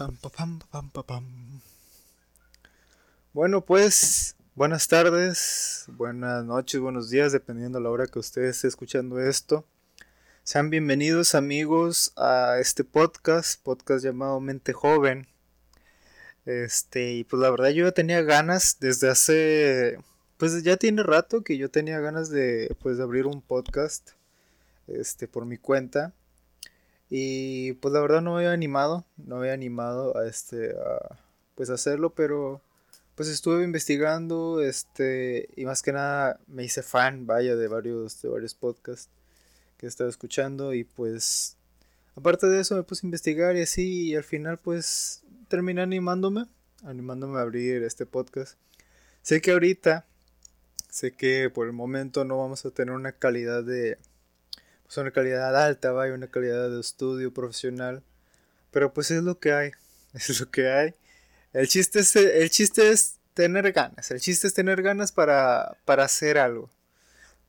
Pam, pa, pam, pam, pa, pam. Bueno, pues buenas tardes, buenas noches, buenos días, dependiendo de la hora que usted esté escuchando esto. Sean bienvenidos amigos a este podcast, podcast llamado Mente Joven. Este, y pues la verdad yo ya tenía ganas desde hace, pues ya tiene rato que yo tenía ganas de, pues abrir un podcast, este, por mi cuenta. Y pues la verdad no me había animado, no me había animado a este a pues hacerlo, pero pues estuve investigando este y más que nada me hice fan, vaya, de varios de varios podcasts que estaba escuchando y pues aparte de eso me puse a investigar y así y al final pues terminé animándome, animándome a abrir este podcast. Sé que ahorita sé que por el momento no vamos a tener una calidad de pues una calidad alta, vaya, una calidad de estudio profesional. Pero pues es lo que hay, es lo que hay. El chiste es, el chiste es tener ganas, el chiste es tener ganas para, para hacer algo.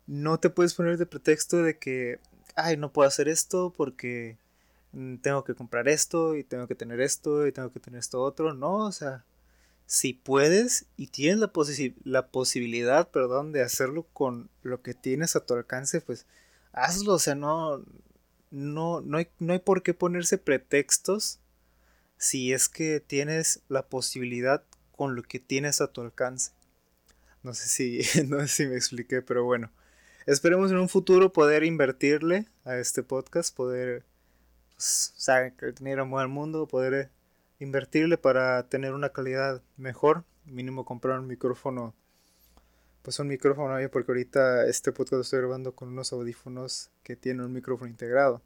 No te puedes poner de pretexto de que, ay, no puedo hacer esto porque mm, tengo que comprar esto y tengo que tener esto y tengo que tener esto otro. No, o sea, si puedes y tienes la, la posibilidad, perdón, de hacerlo con lo que tienes a tu alcance, pues hazlo, o sea, no, no, no, hay, no hay por qué ponerse pretextos si es que tienes la posibilidad con lo que tienes a tu alcance. No sé si, no sé si me expliqué, pero bueno. Esperemos en un futuro poder invertirle a este podcast, poder pues, que dinero mueve al mundo, poder invertirle para tener una calidad mejor, mínimo comprar un micrófono pues un micrófono porque ahorita este podcast lo estoy grabando con unos audífonos que tienen un micrófono integrado.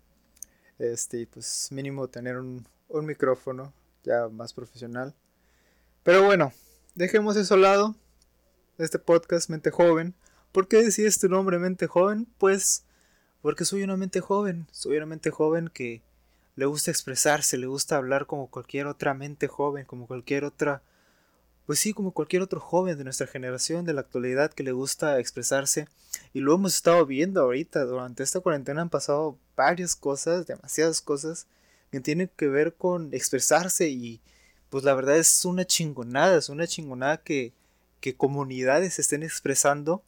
Este, pues mínimo tener un, un micrófono ya más profesional. Pero bueno, dejemos eso al lado. Este podcast Mente Joven. ¿Por qué decía este nombre Mente Joven? Pues porque soy una mente joven. Soy una mente joven que le gusta expresarse, le gusta hablar como cualquier otra mente joven, como cualquier otra pues sí, como cualquier otro joven de nuestra generación, de la actualidad, que le gusta expresarse. Y lo hemos estado viendo ahorita. Durante esta cuarentena han pasado varias cosas, demasiadas cosas, que tienen que ver con expresarse. Y pues la verdad es una chingonada, es una chingonada que, que comunidades estén expresando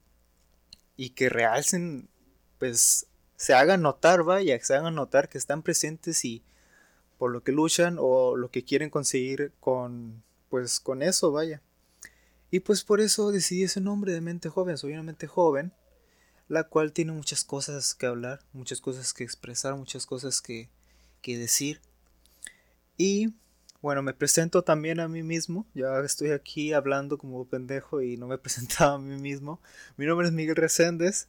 y que realcen, pues se hagan notar, vaya, se hagan notar que están presentes y por lo que luchan o lo que quieren conseguir con pues con eso, vaya. Y pues por eso decidí ese nombre de mente joven. Soy una mente joven, la cual tiene muchas cosas que hablar, muchas cosas que expresar, muchas cosas que, que decir. Y bueno, me presento también a mí mismo. Ya estoy aquí hablando como pendejo y no me he presentado a mí mismo. Mi nombre es Miguel Reséndez.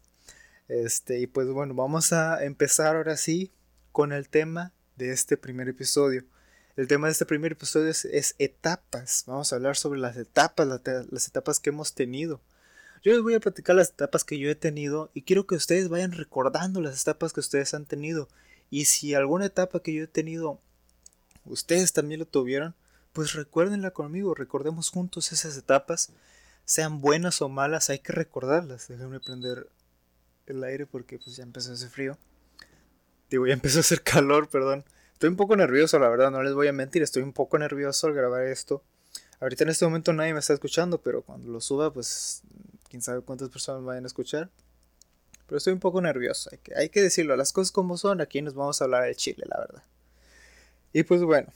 Este, y pues bueno, vamos a empezar ahora sí con el tema de este primer episodio. El tema de este primer episodio es, etapas. Vamos a hablar sobre las etapas, las, etapas que hemos tenido. Yo les voy a platicar las etapas que yo he tenido y quiero que ustedes vayan recordando las etapas que ustedes han tenido. Y si alguna etapa que yo he tenido, ustedes también lo tuvieron, pues recuérdenla conmigo, recordemos juntos esas etapas, sean buenas o malas, hay que recordarlas. Déjenme prender el aire porque pues ya empezó a hacer frío. Digo, ya empezó a hacer calor, perdón. Estoy un poco nervioso, la verdad, no les voy a mentir, estoy un poco nervioso al grabar esto. Ahorita en este momento nadie me está escuchando, pero cuando lo suba, pues quién sabe cuántas personas vayan a escuchar. Pero estoy un poco nervioso, hay que, hay que decirlo, las cosas como son, aquí nos vamos a hablar de Chile, la verdad. Y pues bueno,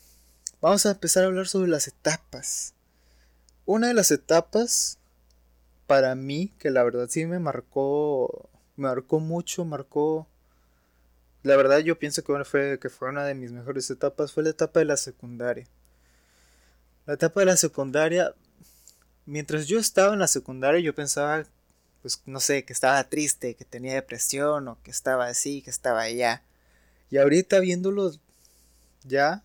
vamos a empezar a hablar sobre las etapas. Una de las etapas, para mí, que la verdad sí me marcó, me marcó mucho, marcó la verdad yo pienso que fue, que fue una de mis mejores etapas, fue la etapa de la secundaria. La etapa de la secundaria, mientras yo estaba en la secundaria yo pensaba, pues no sé, que estaba triste, que tenía depresión o que estaba así, que estaba allá. Y ahorita viéndolo ya,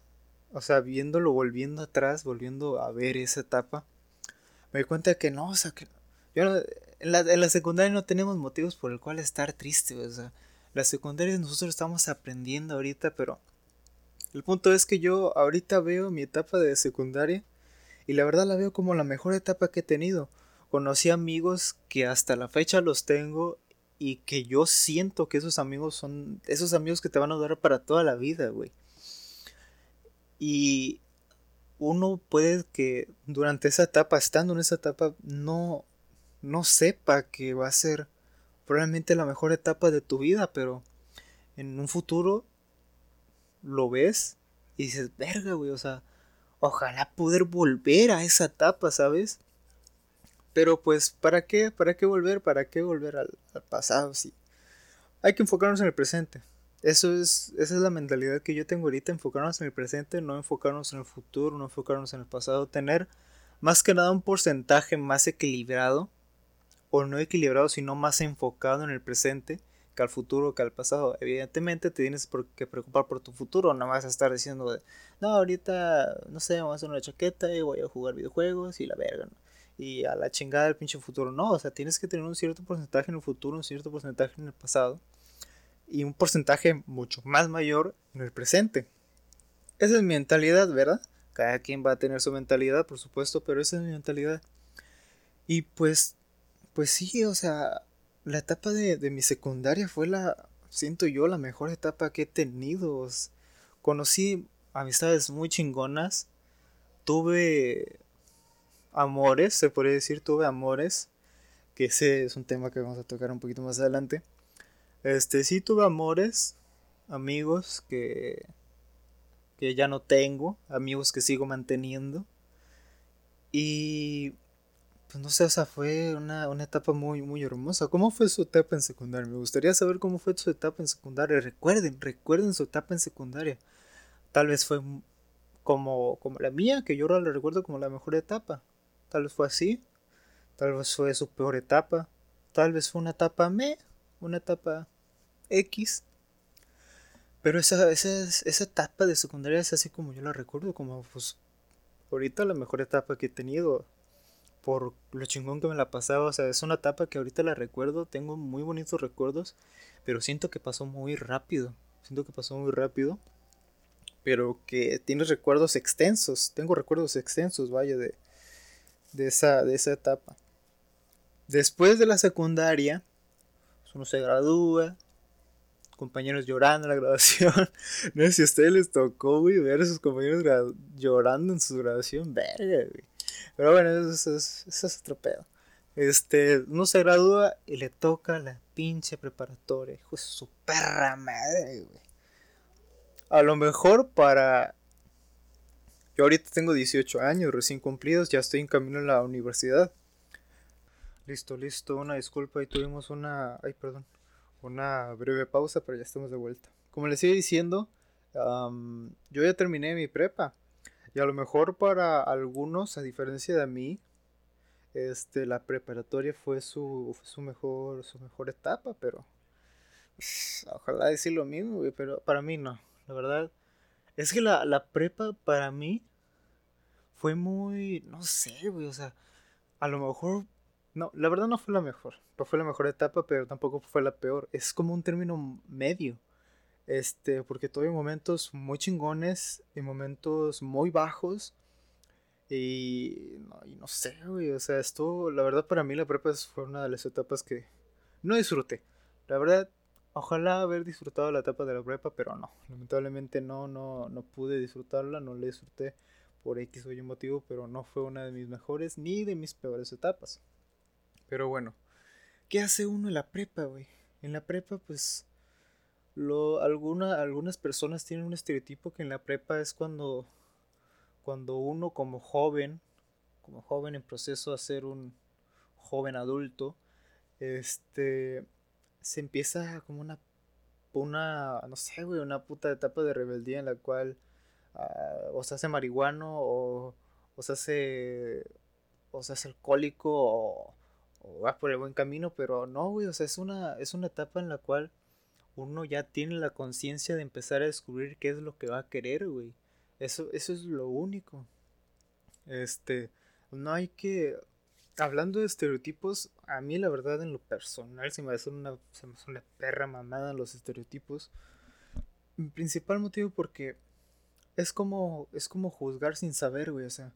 o sea, viéndolo volviendo atrás, volviendo a ver esa etapa, me di cuenta que no, o sea, que yo en, la, en la secundaria no tenemos motivos por el cual estar triste, o sea, la secundaria nosotros estamos aprendiendo ahorita, pero el punto es que yo ahorita veo mi etapa de secundaria y la verdad la veo como la mejor etapa que he tenido. Conocí amigos que hasta la fecha los tengo y que yo siento que esos amigos son esos amigos que te van a durar para toda la vida, güey. Y uno puede que durante esa etapa, estando en esa etapa, no, no sepa que va a ser probablemente la mejor etapa de tu vida, pero en un futuro lo ves y dices, verga, güey, o sea, ojalá poder volver a esa etapa, ¿sabes? Pero pues, ¿para qué? ¿Para qué volver? ¿Para qué volver al, pasado? Sí. Hay que enfocarnos en el presente. Eso es, esa es la mentalidad que yo tengo ahorita, enfocarnos en el presente, no enfocarnos en el futuro, no enfocarnos en el pasado, tener más que nada un porcentaje más equilibrado, o no equilibrado, sino más enfocado en el presente que al futuro, que al pasado. Evidentemente te tienes que preocupar por tu futuro, no vas a estar diciendo, no, ahorita, no sé, vamos a hacer una chaqueta y voy a jugar videojuegos y la verga. Y a la chingada del pinche futuro, no, o sea, tienes que tener un cierto porcentaje en el futuro, un cierto porcentaje en el pasado y un porcentaje mucho más mayor en el presente. Esa es mi mentalidad, ¿verdad? Cada quien va a tener su mentalidad, por supuesto, pero esa es mi mentalidad. Y pues, pues sí, o sea, la etapa de, de mi secundaria fue la, siento yo, la mejor etapa que he tenido. Conocí amistades muy chingonas, tuve amores, se podría decir, tuve amores, que ese es un tema que vamos a tocar un poquito más adelante. Este, sí tuve amores, amigos que, que ya no tengo, amigos que sigo manteniendo. Y, pues no sé, o sea, fue una, una etapa muy, muy hermosa. ¿Cómo fue su etapa en secundaria? Me gustaría saber cómo fue su etapa en secundaria. Recuerden, recuerden su etapa en secundaria. Tal vez fue como, como la mía, que yo ahora la recuerdo como la mejor etapa. Tal vez fue así. Tal vez fue su peor etapa. Tal vez fue una etapa me, una etapa X. Pero esa, esa, esa etapa de secundaria es así como yo la recuerdo, como pues ahorita la mejor etapa que he tenido. Por lo chingón que me la pasaba. O sea, es una etapa que ahorita la recuerdo. Tengo muy bonitos recuerdos. Pero siento que pasó muy rápido. Siento que pasó muy rápido. Pero que tienes recuerdos extensos. Tengo recuerdos extensos, vaya, de, de, esa, de esa etapa. Después de la secundaria, uno se gradúa, compañeros llorando en la graduación. no sé si a ustedes les tocó, güey, ver a sus compañeros llorando en su graduación, verga, güey. Pero bueno, eso, es otro pedo. Este, uno se gradúa y le toca la pinche preparatoria. Hijo de su perra madre, güey. A lo mejor para. Yo ahorita tengo 18 años recién cumplidos, ya estoy en camino a la universidad. Listo, listo, una disculpa y tuvimos una. Ay, perdón una breve pausa, pero ya estamos de vuelta. Como les iba diciendo, yo ya terminé mi prepa. Y a lo mejor para algunos, a diferencia de mí, este, la preparatoria fue su, su, mejor, su mejor etapa, pero ojalá decir lo mismo, pero para mí no. La verdad, es que la, la prepa para mí fue muy, no sé, güey, o sea, a lo mejor no, la verdad no fue la mejor. No fue la mejor etapa, pero tampoco fue la peor. Es como un término medio. Este, porque tuve momentos muy chingones y momentos muy bajos. Y no, y no sé, güey. O sea, esto, la verdad, para mí la prepa fue una de las etapas que no disfruté. La verdad, ojalá haber disfrutado la etapa de la prepa, pero no. Lamentablemente no, no, no pude disfrutarla, no la disfruté por X o Y motivo, pero no fue una de mis mejores ni de mis peores etapas. Pero bueno, ¿qué hace uno en la prepa, güey? En la prepa, pues, lo, alguna, algunas personas tienen un estereotipo que en la prepa es cuando, cuando uno como joven, como joven en proceso a ser un joven adulto, este, se empieza como una, una, no sé, güey, una puta etapa de rebeldía en la cual uh, o se hace marihuano o, o se hace, o se hace alcohólico o o vas por el buen camino, pero no, güey, o sea, es una, es una etapa en la cual uno ya tiene la conciencia de empezar a descubrir qué es lo que va a querer, güey. Eso, eso es lo único. Este, no hay que... Hablando de estereotipos, a mí la verdad en lo personal se me hace una, se me hace una perra mamada los estereotipos. Principal motivo porque es como, es como juzgar sin saber, güey, o sea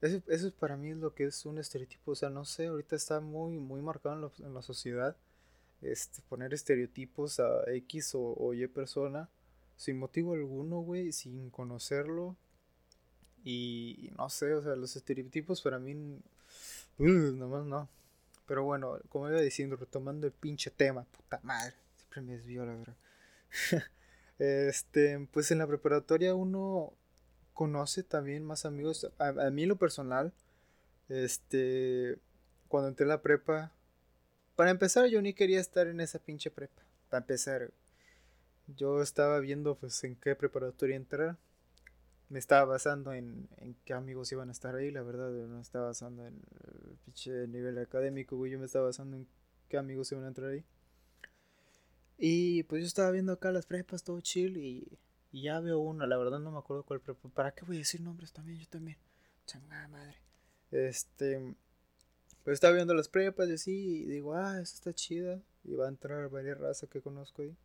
eso, eso es para mí lo que es un estereotipo. O sea, no sé, ahorita está muy, muy marcado en, la sociedad. Este, poner estereotipos a X o, Y persona sin motivo alguno, güey, sin conocerlo. Y, no sé, o sea, los estereotipos para mí, uh, nomás no. Pero bueno, como iba diciendo, retomando el pinche tema, puta madre, siempre me desvío la verdad. este, pues en la preparatoria uno conoce también más amigos. A, a mí lo personal, este, cuando entré a la prepa, para empezar yo ni quería estar en esa pinche prepa. Para empezar, yo estaba viendo pues en qué preparatoria entrar. Me estaba basando en, en qué amigos iban a estar ahí, la verdad. No estaba basando en el pinche nivel académico, güey. Yo me estaba basando en qué amigos iban a entrar ahí. Y pues yo estaba viendo acá las prepas, todo chill. Y, ya veo una, la verdad no me acuerdo cuál prepa. ¿Para qué voy a decir nombres también? Yo también. Changada madre. Este. Pues estaba viendo las prepas y así. Y digo, ah, esa está chida. Y va a entrar varias razas que conozco ahí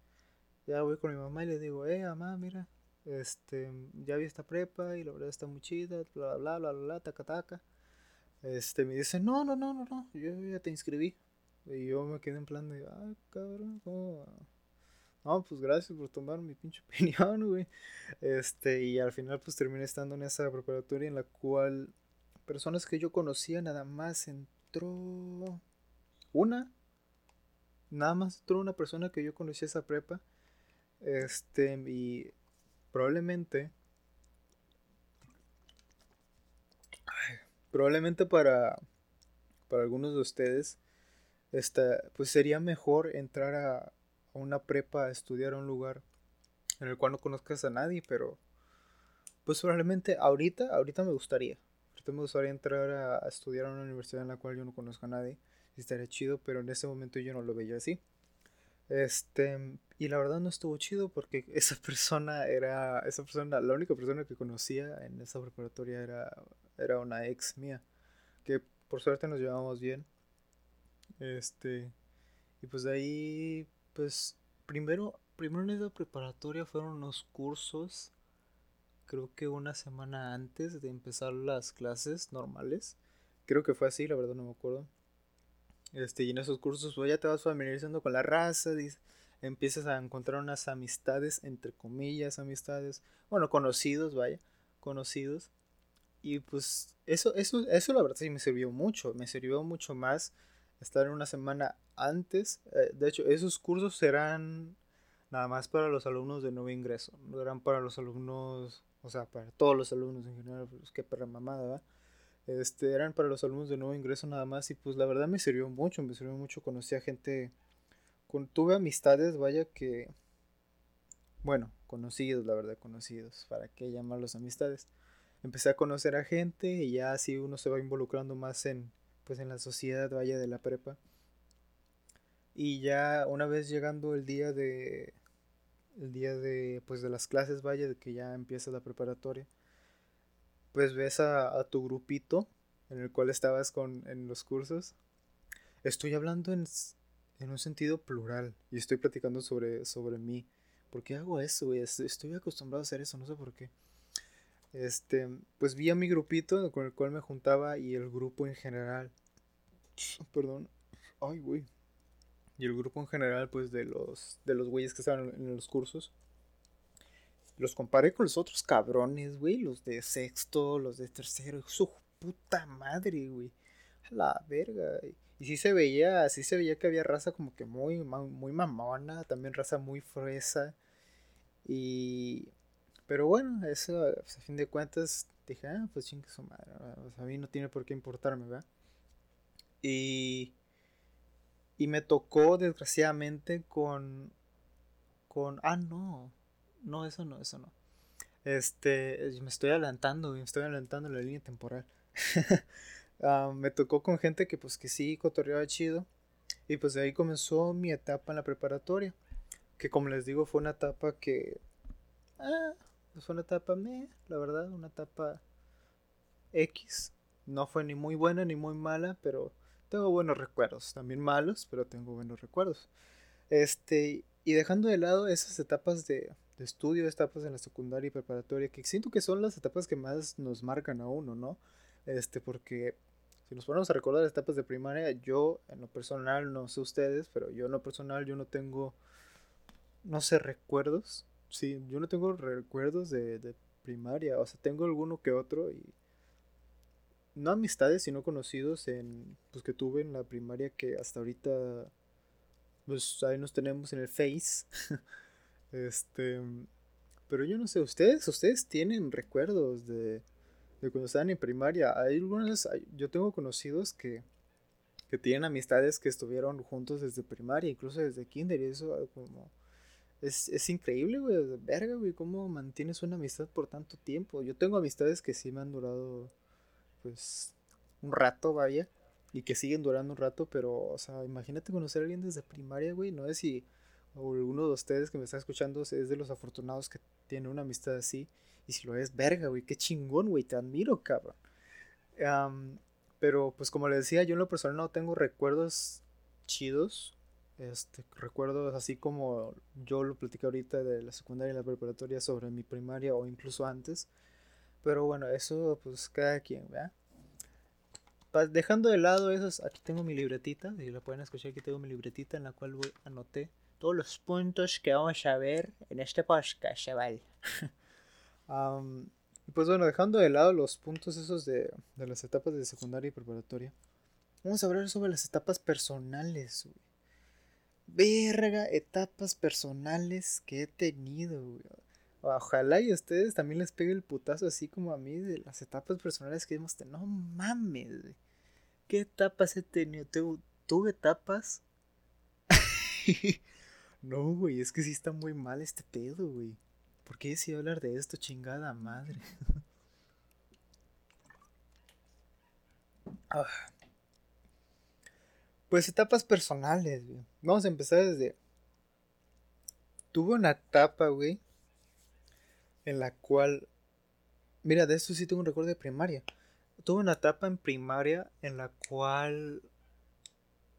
ya voy con mi mamá y le digo, eh, mamá, mira, este, ya vi esta prepa y la verdad está muy chida, bla, bla, bla, bla, bla, taca, taca. Este, me dice, no, no, no, no, no, yo ya te inscribí. Y yo me quedé en plan de, ah, cabrón, ¿cómo? No, pues gracias por tomar mi pinche opinión, güey. Este, y al final pues terminé estando en esa preparatoria en la cual personas que yo conocía nada más una. Nada más entró una persona que yo conocía esa prepa. Este, y probablemente. Probablemente para. Para algunos de ustedes. Esta, pues sería mejor entrar a, a una prepa a estudiar a un lugar en el cual no conozcas a nadie, pero. Pues probablemente ahorita, ahorita me gustaría. Ahorita me gustaría entrar a, a estudiar a una universidad en la cual yo no conozco a nadie. Y estaría chido, pero en ese momento yo no lo veía así. Este, y la verdad no estuvo chido porque esa persona era, esa persona, la única persona que conocía en esa preparatoria era, era una ex mía, que por suerte nos llevamos bien. Este, y pues de ahí, pues primero, primero en esa preparatoria fueron unos cursos, creo que una semana antes de empezar las clases normales. Creo que fue así, la verdad no me acuerdo. Este, y en esos cursos pues ya te vas familiarizando con la raza, empiezas a encontrar unas amistades, entre comillas, amistades, bueno, conocidos, vaya, conocidos. Y pues eso, eso, eso la verdad sí me sirvió mucho, me sirvió mucho más estar una semana antes. Eh, de hecho, esos cursos serán nada más para los alumnos de nuevo ingreso, no eran para los alumnos, o sea, para todos los alumnos en general, pues que perra mamada, ¿verdad? Este, eran para los alumnos de nuevo ingreso nada más y pues la verdad me sirvió mucho, me sirvió mucho, conocí a gente, con, tuve amistades, vaya que, bueno, conocidos, la verdad, conocidos, ¿para qué llamarlos amistades? Empecé a conocer a gente y ya así uno se va involucrando más en, pues en la sociedad, vaya, de la prepa. Y ya una vez llegando el día de, el día de, pues de las clases, vaya, de que ya empieza la preparatoria pues ves a, tu grupito en el cual estabas con, en los cursos. Estoy hablando en, un sentido plural y estoy platicando sobre, sobre mí. ¿Por qué hago eso, Estoy acostumbrado a hacer eso, no sé por qué. Este, pues vi a mi grupito con el cual me juntaba y el grupo en general. Perdón. Ay, güey. Y el grupo en general, pues de los, de los güeyes que estaban en los cursos los comparé con los otros cabrones, güey. Los de sexto, los de tercero. Su puta madre, güey. A la verga. Y sí se veía, sí se veía que había raza como que muy, muy mamona. También raza muy fresa. Y... Pero bueno, eso pues, a fin de cuentas dije, ah, pues chingue su madre. a mí no tiene por qué importarme, ¿verdad? Y... Y me tocó desgraciadamente con... Con... Ah, no. No, eso no, eso no. Este, me estoy adelantando, me estoy adelantando la línea temporal. Ah, me tocó con gente que pues que sí cotorreaba chido. Y pues de ahí comenzó mi etapa en la preparatoria. Que como les digo fue una etapa que... Ah, fue una etapa me, la verdad, una etapa X. No fue ni muy buena ni muy mala, pero tengo buenos recuerdos. También malos, pero tengo buenos recuerdos. Este, y dejando de lado esas etapas de, de estudio, etapas en la secundaria y preparatoria, que siento que son las etapas que más nos marcan a uno, ¿no? Este, porque si nos ponemos a recordar las etapas de primaria, yo en lo personal, no sé ustedes, pero yo en lo personal yo no tengo, no sé, recuerdos. Sí, yo no tengo recuerdos de, de primaria. O sea, tengo alguno que otro y no amistades, sino conocidos en pues que tuve en la primaria que hasta ahorita pues ahí nos tenemos en el Face. este, pero yo no sé, ustedes, ustedes tienen recuerdos de, de cuando estaban en primaria. Hay algunas, yo tengo conocidos que, que tienen amistades que estuvieron juntos desde primaria, incluso desde kinder, y eso como... Es, es increíble, güey, verga, güey, cómo mantienes una amistad por tanto tiempo. Yo tengo amistades que sí me han durado, pues, un rato, vaya, y que siguen durando un rato, pero, o sea, imagínate conocer a alguien desde primaria, güey, no sé si alguno de ustedes que me está escuchando es de los afortunados que tiene una amistad así, y si lo es, verga, güey, qué chingón, güey, te admiro, cabrón. pero, pues, como les decía, yo en lo personal no tengo recuerdos chidos, este, recuerdos así como yo lo platicé ahorita de la secundaria y la preparatoria sobre mi primaria o incluso antes. Pero bueno, eso pues cada quien, ¿verdad? dejando de lado esos, aquí tengo mi libretita, si lo pueden escuchar, aquí tengo mi libretita en la cual voy, anoté todos los puntos que vamos a ver en este podcast, chaval. um, pues bueno, dejando de lado los puntos esos de, de, las etapas de secundaria y preparatoria, vamos a hablar sobre las etapas personales, güey. Verga, etapas personales que he tenido, güey. Ojalá y a ustedes también les pegue el putazo así como a mí de las etapas personales que hemos tenido. No mames, güey. ¿Qué etapas he tenido? ¿Tuve etapas? no, güey, es que sí está muy mal este pedo, güey. ¿Por qué decido hablar de esto, chingada madre? Ah. Pues etapas personales, güey. Vamos a empezar desde... Tuve una etapa, güey, en la cual... Mira, de esto sí tengo un recuerdo de primaria tuve una etapa en primaria en la cual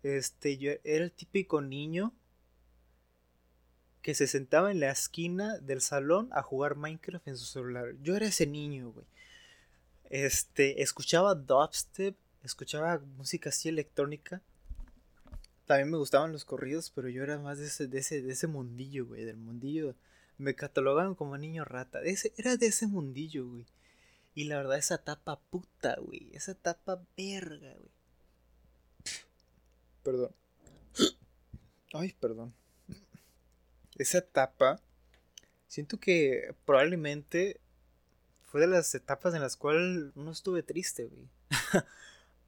este yo era el típico niño que se sentaba en la esquina del salón a jugar Minecraft en su celular. Yo era ese niño, güey. Este, escuchaba dubstep, escuchaba música así electrónica. También me gustaban los corridos, pero yo era más de ese, de ese, de ese mundillo, güey, del mundillo. Me catalogaban como niño rata. ese, era de ese mundillo, güey. Y la verdad, esa tapa puta, güey. Esa tapa verga, güey. Perdón. Ay, perdón. Esa etapa. Siento que probablemente fue de las etapas en las cuales no estuve triste, güey.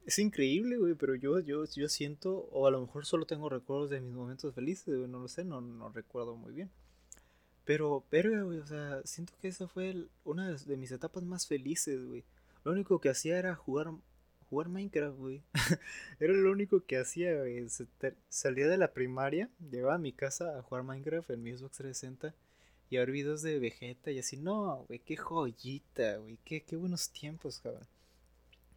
es increíble, güey, pero yo, yo, yo siento, o a lo mejor solo tengo recuerdos de mis momentos felices, güey, no lo sé, no, no recuerdo muy bien. Pero, pero, güey, o sea, siento que esa fue una de, mis etapas más felices, güey. Lo único que hacía era jugar, jugar Minecraft, güey. era lo único que hacía, güey. salía de la primaria, llegaba a mi casa a jugar Minecraft en mi Xbox 360 y a ver videos de Vegeta y así, no, güey, qué joyita, güey, qué, qué buenos tiempos, cabrón.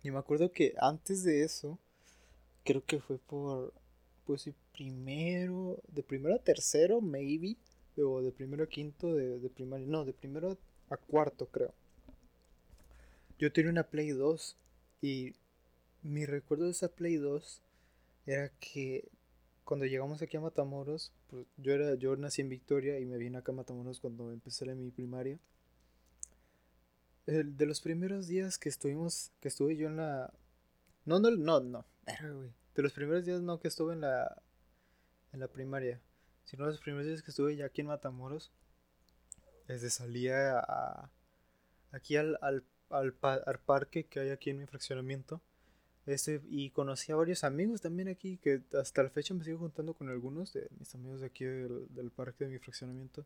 Y me acuerdo que antes de eso, creo que fue por, pues, primero, de primero a tercero, maybe o de primero a quinto de, de primaria, no, de primero a cuarto creo. Yo tenía una Play 2 y mi recuerdo de esa Play 2 era que cuando llegamos aquí a Matamoros, pues yo era yo nací en Victoria y me vine acá a Matamoros cuando empecé en mi primaria. El, de los primeros días que estuvimos, que estuve yo en la no no no no, de los primeros días no que estuve en la en la primaria sino los primeros días que estuve ya aquí en Matamoros, desde salía a, aquí al, al, al, parque que hay aquí en mi fraccionamiento. Este, y conocí a varios amigos también aquí, que hasta la fecha me sigo juntando con algunos de mis amigos de aquí del, parque de mi fraccionamiento.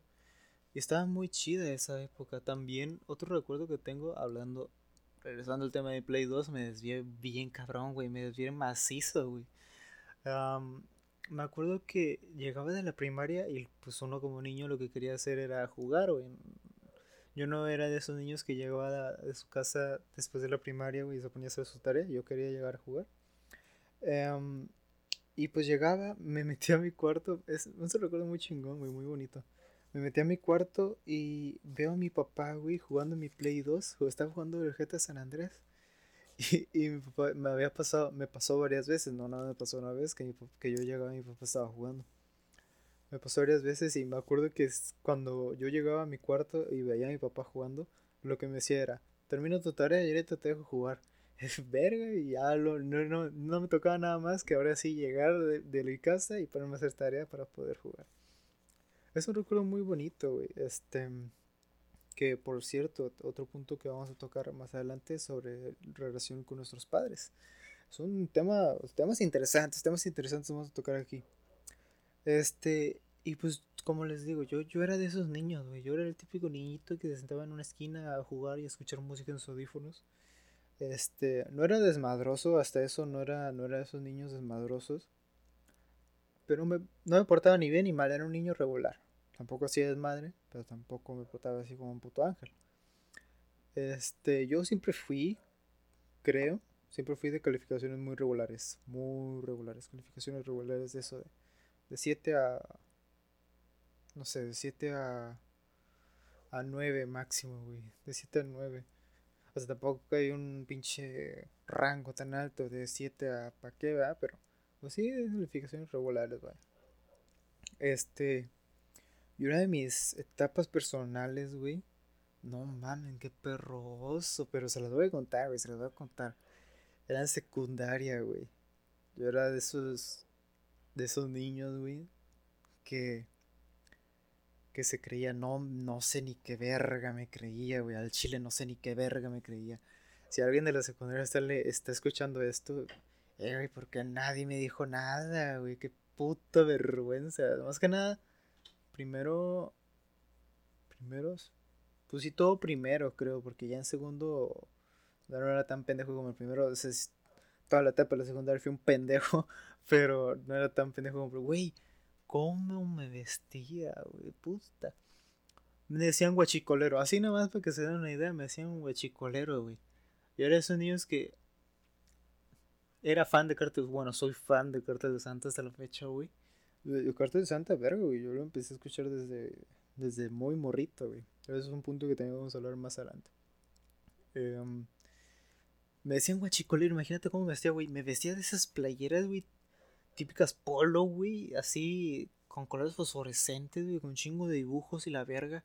Y estaba muy chida esa época. También otro recuerdo que tengo hablando, regresando al tema de Play 2, me desvié bien cabrón, güey, me desvié macizo, güey me acuerdo que llegaba de la primaria y pues uno como niño lo que quería hacer era jugar, güey. Yo no era de esos niños que llegaba de su casa después de la primaria, y se ponía a hacer su tarea. Yo quería llegar a jugar. Em, y pues llegaba, me metí a mi cuarto. Es un recuerdo muy chingón, güey, muy bonito. Me metí a mi cuarto y veo a mi papá, güey, jugando mi Play 2. O estaba jugando el GTA San Andrés. Y, me había pasado, me pasó varias veces, no nada me pasó una vez que, que yo llegaba y mi papá estaba jugando. Me pasó varias veces y me acuerdo que cuando yo llegaba a mi cuarto y veía a mi papá jugando, lo que me decía era, termino tu tarea y ahorita te dejo jugar. Es verga y ya lo, no, no, no, me tocaba nada más que ahora sí llegar de, de mi casa y ponerme a hacer tarea para poder jugar. Es un recuerdo muy bonito, güey. Este, que por cierto, otro punto que vamos a tocar más adelante sobre relación con nuestros padres. Son tema, temas interesantes, temas interesantes vamos a tocar aquí. Este, y pues como les digo, yo, yo era de esos niños, güey. Yo era el típico niñito que se sentaba en una esquina a jugar y a escuchar música en sus audífonos. Este, no era desmadroso, hasta eso no era, no era de esos niños desmadrosos. Pero no me portaba ni bien ni mal, era un niño regular. Tampoco hacía desmadre, pero tampoco me portaba así como un puto ángel. Este, yo siempre fui, creo, siempre fui de calificaciones muy regulares, muy regulares, calificaciones regulares de eso de, de 7 a no sé, de 7 a, a 9 máximo, güey. De 7 a 9. O sea, tampoco hay un pinche rango tan alto de 7 a pa' qué, ¿verdad? Pero, pues sí, de calificaciones regulares, güey. Este. Y una de mis etapas personales, güey. No mames, qué perroso. Pero se las voy a contar, güey. Se las voy a contar. Era en secundaria, güey. Yo era de esos. De esos niños, güey. Que que se creía, no, no sé ni qué verga me creía, güey, al chile no sé ni qué verga me creía. Si alguien de la secundaria está, está escuchando esto, eh, güey, porque nadie me dijo nada, güey, qué puta vergüenza. Más que nada, primero, primeros, pues sí, todo primero, creo, porque ya en segundo no era tan pendejo como el primero. toda la etapa de la secundaria fui un pendejo, pero no era tan pendejo como, güey, cómo me vestía, güey, puta. Me decían guachicolero, así nomás para que se den una idea, me decían guachicolero, güey. Y era esos niños que era fan de Cartel, bueno, soy fan de Cartel de Santa hasta la fecha, güey. Cartel de Santa, verga, güey, yo lo empecé a escuchar desde, desde muy morrito, güey. Ese es un punto que tenemos que hablar más adelante. Em, me decían guachicolero, imagínate cómo me vestía, güey. Me vestía de esas playeras, güey, típicas polo, güey, así con colores fosforescentes, güey, con un chingo de dibujos y la verga.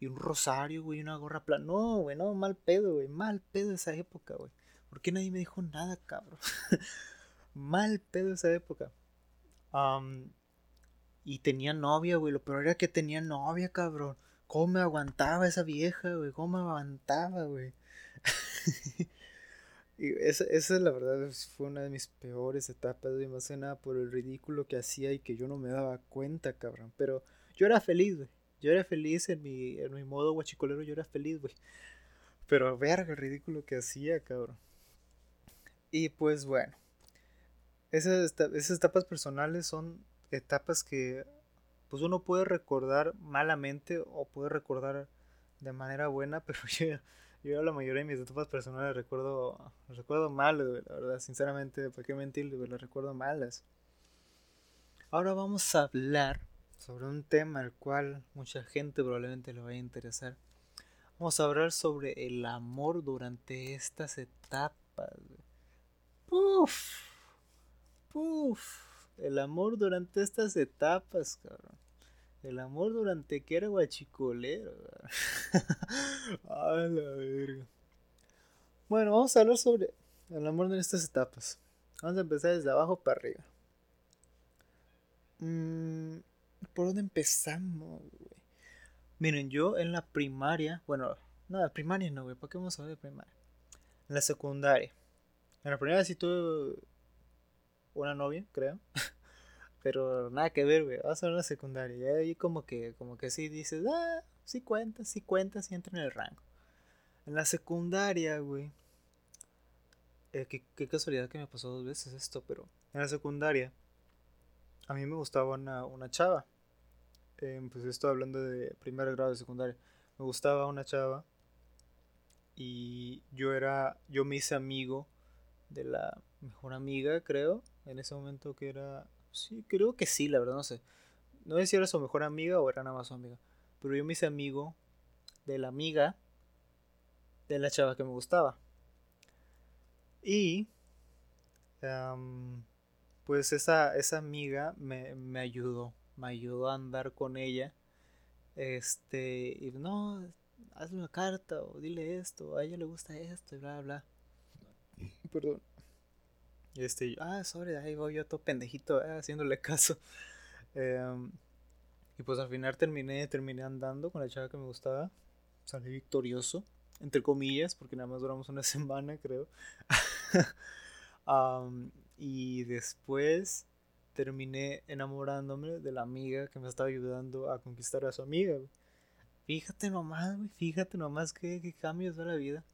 Y un rosario, güey, una gorra plana. No, güey, no, mal pedo, güey. Mal pedo esa época, güey. ¿Por qué nadie me dijo nada, cabrón? mal pedo esa época. Y tenía novia, güey. Lo peor era que tenía novia, cabrón. ¿Cómo me aguantaba esa vieja, güey? ¿Cómo me aguantaba, güey? Y esa, esa, la verdad fue una de mis peores etapas, güey, más que nada por el ridículo que hacía y que yo no me daba cuenta, cabrón. Pero yo era feliz, güey. Yo era feliz en mi, en mi modo guachicolero, yo era feliz, güey. Pero verga, el ridículo que hacía, cabrón. Y pues bueno, esas, esas etapas personales son etapas que pues uno puede recordar malamente o puede recordar de manera buena, pero yo yo la mayoría de mis etapas personales recuerdo, recuerdo mal, la verdad, sinceramente, ¿para qué mentir? Las recuerdo malas. Ahora vamos a hablar sobre un tema al cual mucha gente probablemente le vaya a interesar. Vamos a hablar sobre el amor durante estas etapas. Puf, puf, el amor durante estas etapas, cabrón. El amor durante que era guachicolero. Ay, la verga. Bueno, vamos a hablar sobre el amor en estas etapas. Vamos a empezar desde abajo para arriba. Mm, ¿Por dónde empezamos, güey? Miren, yo en la primaria, bueno, no, primaria no, güey, ¿para qué vamos a hablar de primaria? En la secundaria. En la primaria sí tuve una novia, creo. Pero nada que ver, güey. Vas a la secundaria. Y ahí como que, como que sí dices, ah, sí cuenta, sí cuenta, sí entra en el rango. En la secundaria, güey. Eh, qué, casualidad que me pasó dos veces esto, pero en la secundaria a mí me gustaba una, una chava. Eh, pues estoy hablando de primer grado de secundaria. Me gustaba una chava y yo era, yo me hice amigo de la mejor amiga, creo, en ese momento que era Sí, creo que sí, la verdad, no sé. No sé si era su mejor amiga o era nada más su amiga. Pero yo me hice amigo de la amiga de la chava que me gustaba. Y pues esa, esa amiga me, me, ayudó. Me ayudó a andar con ella. Este, y no, hazle una carta o dile esto, a ella le gusta esto y bla, bla. Perdón. Este, ah, sorry, ahí voy yo todo pendejito eh, haciéndole caso. Em, y pues al final terminé, terminé andando con la chava que me gustaba. Salí victorioso, entre comillas, porque nada más duramos una semana, creo. y después terminé enamorándome de la amiga que me estaba ayudando a conquistar a su amiga. Fíjate nomás, güey, fíjate nomás qué, qué cambios da la vida.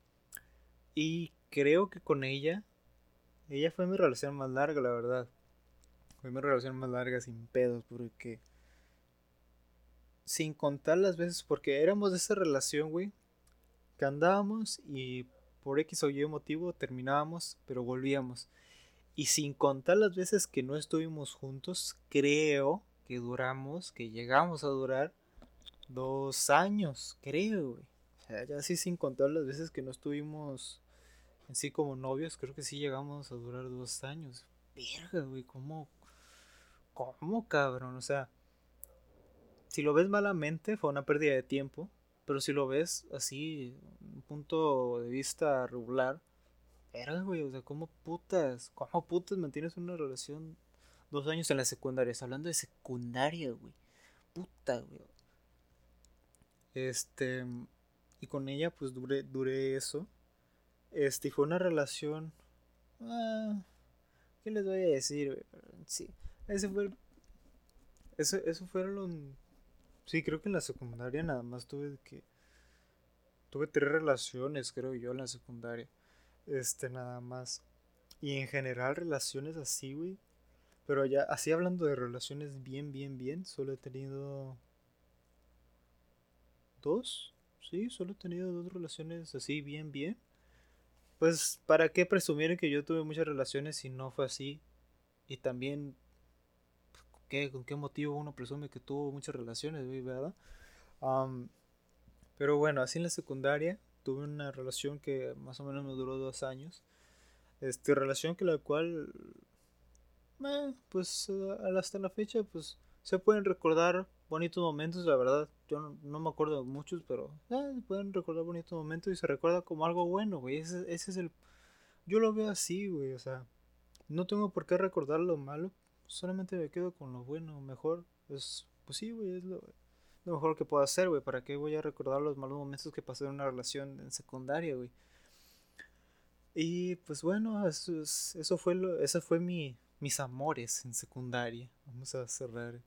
Y creo que con ella, ella fue mi relación más larga, la verdad. Fue mi relación más larga sin pedos, porque... Sin contar las veces, porque éramos de esa relación, güey, que andábamos y por X o Y motivo terminábamos, pero volvíamos. Y sin contar las veces que no estuvimos juntos, creo que duramos, que llegamos a durar dos años, creo, güey. O sea, ya sí sin contar las veces que no estuvimos en sí como novios, creo que sí llegamos a durar dos años. Verga, güey, ¿cómo? ¿Cómo, cabrón? O sea, si lo ves malamente, fue una pérdida de tiempo. Pero si lo ves así, un punto de vista regular, verga, güey, o sea, ¿cómo putas? ¿Cómo putas mantienes una relación dos años en la secundaria? Estás hablando de secundaria, güey. Puta, güey. Este, y con ella pues duré, duré eso. Este, fue una relación... Ah, ¿Qué les voy a decir? Sí, ese fue... Eso, eso fueron los... Sí, creo que en la secundaria nada más tuve que... Tuve tres relaciones, creo yo, en la secundaria. Este, nada más. Y en general relaciones así, güey. Pero ya, así hablando de relaciones bien, bien, bien, solo he tenido dos. Sí, solo he tenido dos relaciones así, bien, bien. Pues, ¿para qué presumir que yo tuve muchas relaciones si no fue así? Y también, ¿qué, ¿con qué motivo uno presume que tuvo muchas relaciones, ¿verdad? pero bueno, así en la secundaria tuve una relación que más o menos me duró dos años. Este, relación que la cual, eh, pues hasta la fecha, pues se pueden recordar bonitos momentos, la verdad. Yo no, me acuerdo muchos, pero eh, pueden recordar bonitos momentos y se recuerda como algo bueno, güey. Ese, ese es el... Yo lo veo así, güey. O sea, no tengo por qué recordar lo malo. Solamente me quedo con lo bueno, mejor. Es, pues sí, güey, es lo, mejor que puedo hacer, güey. ¿Para qué voy a recordar los malos momentos que pasé en una relación en secundaria, güey? Y pues bueno, eso, eso fue lo, eso fue mi, mis amores en secundaria. Vamos a cerrar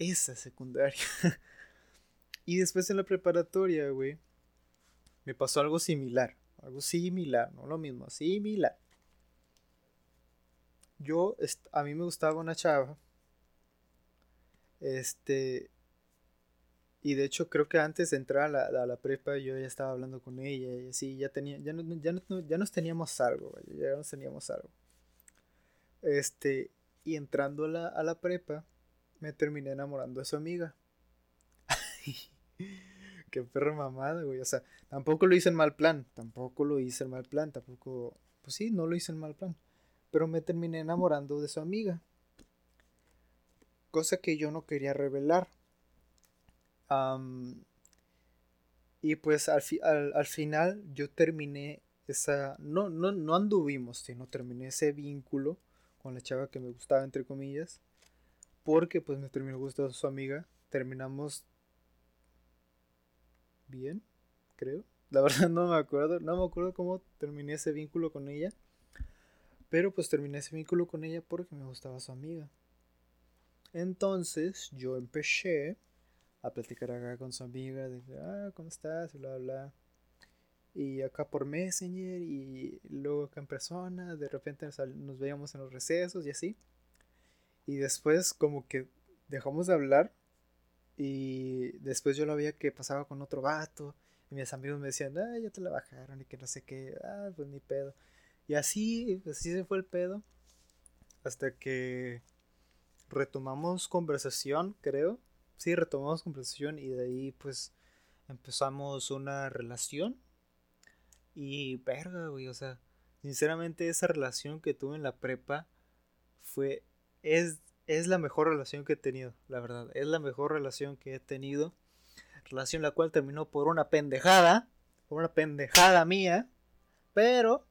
esa secundaria. y después en la preparatoria, güey, me pasó algo similar. Algo similar, no lo mismo, similar. Yo, a mí me gustaba una chava. Este. Y de hecho creo que antes de entrar a la, prepa yo ya estaba hablando con ella y así, ya tenía, ya, no, ya, no, ya nos teníamos algo, ya nos teníamos algo. Este, y entrando a la, a la prepa, me terminé enamorando de su amiga. Qué perro mamada, güey. O sea, tampoco lo hice en mal plan. Tampoco lo hice en mal plan. Tampoco. Pues sí, no lo hice en mal plan. Pero me terminé enamorando de su amiga. Cosa que yo no quería revelar. y pues al, al, final yo terminé esa. No, no, no anduvimos, sino terminé ese vínculo con la chava que me gustaba, entre comillas porque pues me terminó gustando su amiga. Terminamos bien, creo. La verdad no me acuerdo, no me acuerdo cómo terminé ese vínculo con ella. Pero pues terminé ese vínculo con ella porque me gustaba su amiga. Entonces yo empecé a platicar acá con su amiga de, ah, ¿cómo estás? Bla. Y acá por Messenger y luego acá en persona, de repente nos veíamos en los recesos y así. Y después como que dejamos de hablar y después yo lo veía que pasaba con otro vato y mis amigos me decían, ah, ya te la bajaron y que no sé qué, ah, pues ni pedo. Y así, así se fue el pedo hasta que retomamos conversación, creo. Sí, retomamos conversación y de ahí pues empezamos una relación. Y verga, güey, o sea, sinceramente esa relación que tuve en la prepa fue es, es la mejor relación que he tenido, la verdad. Es la mejor relación que he tenido. Relación la cual terminó por una pendejada. Por una pendejada mía. Pero,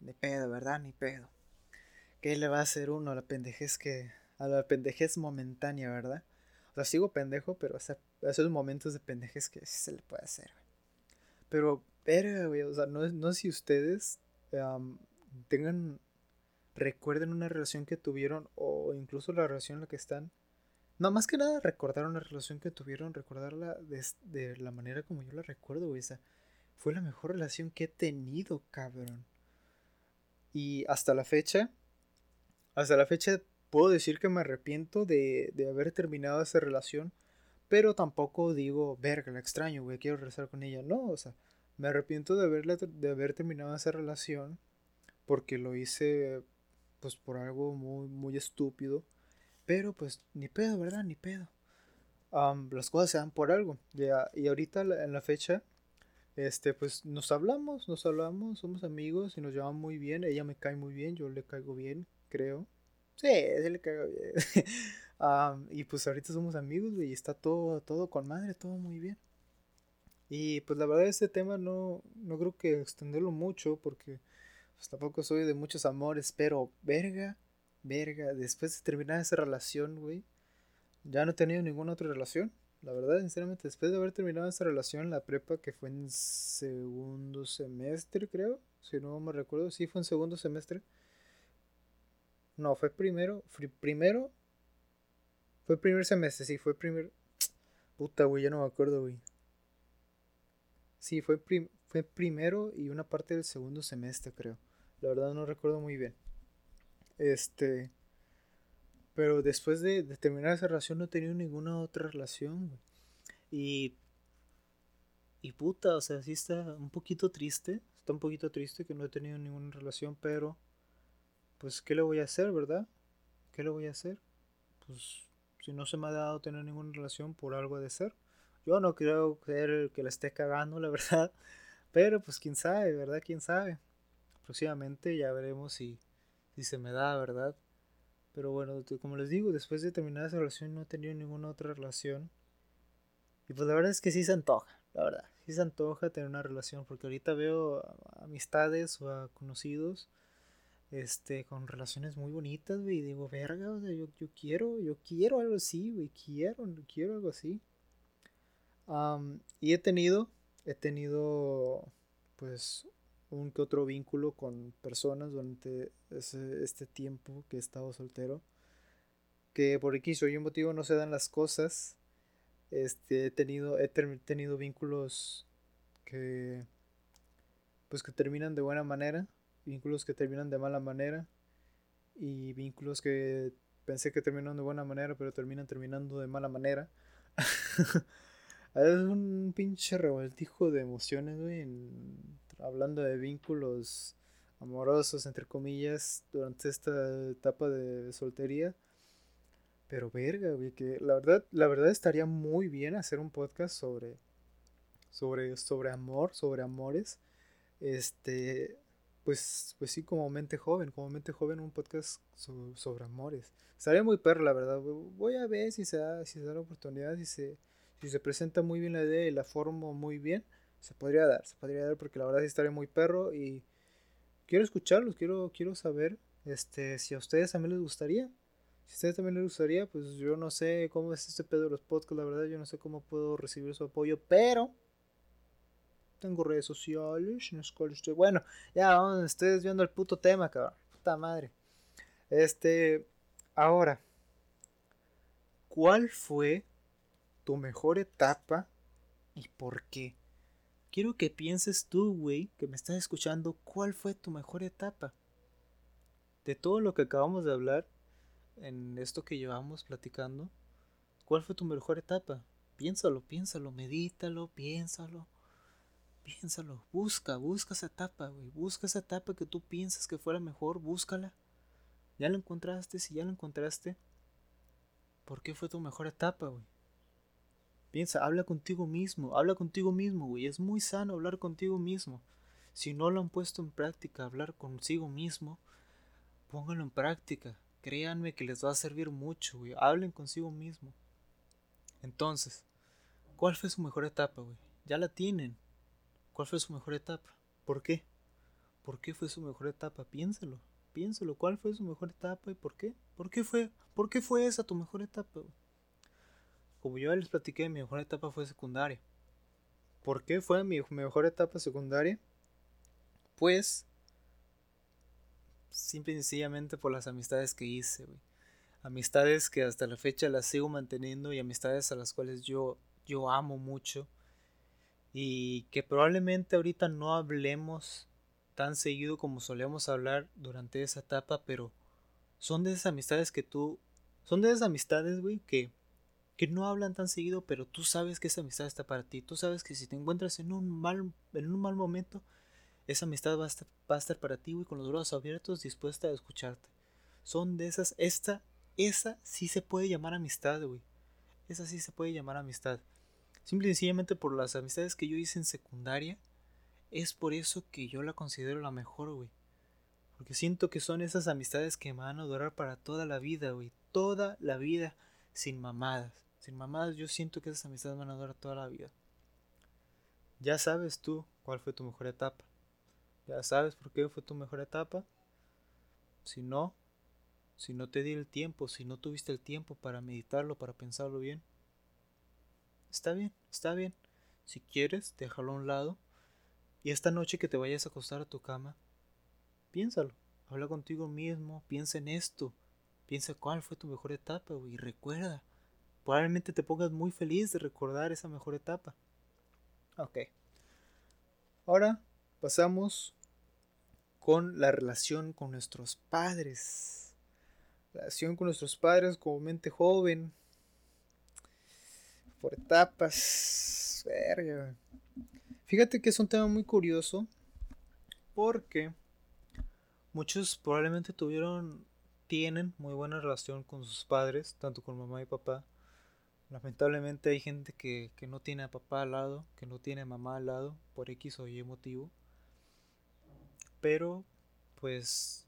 ni pedo, ¿verdad? Ni pedo. ¿Qué le va a hacer uno a la pendejez que. a la pendejez momentánea, ¿verdad? O sea, sigo pendejo, pero a esos momentos de pendejez que sí se le puede hacer, Pero, pero, güey, o sea, no, no si ustedes tengan. Recuerden una relación que tuvieron o incluso la relación en la que están. No, más que nada recordar una relación que tuvieron, recordarla de, de la manera como yo la recuerdo, güey. O sea, fue la mejor relación que he tenido, cabrón. Y hasta la fecha, hasta la fecha puedo decir que me arrepiento de, haber terminado esa relación, pero tampoco digo, verga, la extraño, güey, quiero regresar con ella. No, o sea, me arrepiento de, haberla, de haber terminado esa relación porque lo hice, pues, por algo muy, muy estúpido. Pero, pues, ni pedo, ¿verdad? Ni pedo. las cosas se dan por algo. Ya, y ahorita en la fecha, este, pues nos hablamos, nos hablamos, somos amigos y nos llevamos muy bien. Ella me cae muy bien, yo le caigo bien, creo. Sí, sí le caigo bien. y pues ahorita somos amigos y está todo, todo con madre, todo muy bien. Y pues la verdad este tema no, no creo que extenderlo mucho porque pues, tampoco soy de muchos amores, pero verga, verga, después de terminar esa relación, güey, ya no he tenido ninguna otra relación. La verdad, sinceramente, después de haber terminado esa relación la prepa, que fue en segundo semestre, creo, si no me recuerdo, sí fue en segundo semestre. No, fue primero, fue primero, fue primer semestre, sí, fue primer... Puta, güey, ya no me acuerdo, güey. Sí, fue, fue primero y una parte del segundo semestre, creo. La verdad no recuerdo muy bien. Este... Pero después de, terminar esa relación no he tenido ninguna otra relación. Y. Y puta, o sea, sí está un poquito triste. Está un poquito triste que no he tenido ninguna relación, pero. Pues, ¿qué le voy a hacer, verdad? ¿Qué le voy a hacer? Pues, si no se me ha dado tener ninguna relación, por algo de ser. Yo no creo ser el que la esté cagando, la verdad. Pero, pues, quién sabe, ¿verdad? Quién sabe. Próximamente ya veremos si, si se me da, ¿verdad? Pero bueno, como les digo, después de terminar esa relación no he tenido ninguna otra relación. Y pues la verdad es que sí se antoja, la verdad. Sí se antoja tener una relación. Porque ahorita veo amistades o conocidos este, con relaciones muy bonitas, güey. Y digo, verga, o sea, yo, yo quiero, yo quiero algo así, güey. Quiero, quiero algo así. y he tenido, he tenido, pues, un que otro vínculo con personas durante este tiempo que he estado soltero. Que por aquí soy un motivo no se dan las cosas. Este, he tenido, he tenido vínculos que pues que terminan de buena manera, vínculos que terminan de mala manera y vínculos que pensé que terminaron de buena manera, pero terminan terminando de mala manera. es un pinche revoltijo de emociones, güey, hablando de vínculos amorosos, entre comillas, durante esta etapa de soltería. Pero verga, güey, que la verdad, la verdad estaría muy bien hacer un podcast sobre, sobre, sobre amor, sobre amores. Este, pues, pues sí, como mente joven, como mente joven, un podcast sobre, amores. Estaría muy perro, la verdad. Voy a ver si se da, si se da la oportunidad, si se, si se presenta muy bien la idea y la formo muy bien se podría dar, se podría dar porque la verdad sí estaría muy perro y quiero escucharlos, quiero, quiero saber este, si a ustedes también les gustaría. Si a ustedes también les gustaría, pues yo no sé cómo es este pedo de los podcasts, la verdad, yo no sé cómo puedo recibir su apoyo, pero tengo redes sociales en las cuales estoy. Bueno, ya vamos, estoy desviando el puto tema, cabrón. Puta madre. Este, ahora, ¿cuál fue tu mejor etapa y por qué? Quiero que pienses tú, güey, que me estás escuchando, ¿cuál fue tu mejor etapa? De todo lo que acabamos de hablar, en esto que llevamos platicando, ¿cuál fue tu mejor etapa? Piénsalo, piénsalo, medítalo, piénsalo. Piénsalo, busca, busca esa etapa, güey. Busca esa etapa que tú piensas que fuera mejor, búscala. Ya la encontraste, si ya la encontraste, ¿por qué fue tu mejor etapa, güey? Piensa, habla contigo mismo, habla contigo mismo, güey. Es muy sano hablar contigo mismo. Si no lo han puesto en práctica, hablar consigo mismo, pónganlo en práctica. Créanme que les va a servir mucho, güey. Hablen consigo mismo. Entonces, ¿Cuál fue su mejor etapa, güey? Ya la tienen. ¿Cuál fue su mejor etapa? ¿Por qué? ¿Por qué fue su mejor etapa? Piénselo. Piénselo. ¿Cuál fue su mejor etapa y por qué? ¿Por qué fue, por qué fue esa tu mejor etapa? Güey? Como yo les platiqué, mi mejor etapa fue secundaria. ¿Por qué fue mi mejor etapa secundaria? Pues simple y sencillamente por las amistades que hice. Amistades que hasta la fecha las sigo manteniendo y amistades a las cuales yo, yo amo mucho. Y que probablemente ahorita no hablemos tan seguido como solemos hablar durante esa etapa, pero son de esas amistades que tú... Son de esas amistades, güey, que, que no hablan tan seguido, pero tú sabes que esa amistad está para ti. Tú sabes que si te encuentras en un mal, en un mal momento, esa amistad va a, estar, va a estar para ti, güey, con los brazos abiertos, dispuesta a escucharte. Son de esas, esta esa sí se puede llamar amistad, güey. Esa sí se puede llamar amistad. Simple y sencillamente por las amistades que yo hice en secundaria. Es por eso que yo la considero la mejor, güey. Porque siento que son esas amistades que me van a durar para toda la vida, güey. Toda la vida. Sin mamadas. Sin mamadas yo siento que esas amistades van a durar toda la vida. Ya sabes tú cuál fue tu mejor etapa. Ya sabes por qué fue tu mejor etapa. Si no, si no te di el tiempo, si no tuviste el tiempo para meditarlo, para pensarlo bien, está bien, está bien. Si quieres, déjalo a un lado. Y esta noche que te vayas a acostar a tu cama, piénsalo. Habla contigo mismo, piensa en esto. Piensa cuál fue tu mejor etapa, y recuerda. Probablemente te pongas muy feliz de recordar esa mejor etapa. Ok. Ahora pasamos con la relación con nuestros padres relación con nuestros padres como mente joven, por etapas, verga. Fíjate que es un tema muy curioso porque muchos probablemente tuvieron, tienen muy buena relación con sus padres, tanto con mamá y papá. Lamentablemente hay gente que, que no tiene a papá al lado, que no tiene a mamá al lado, por X o Y motivo. Pero, pues,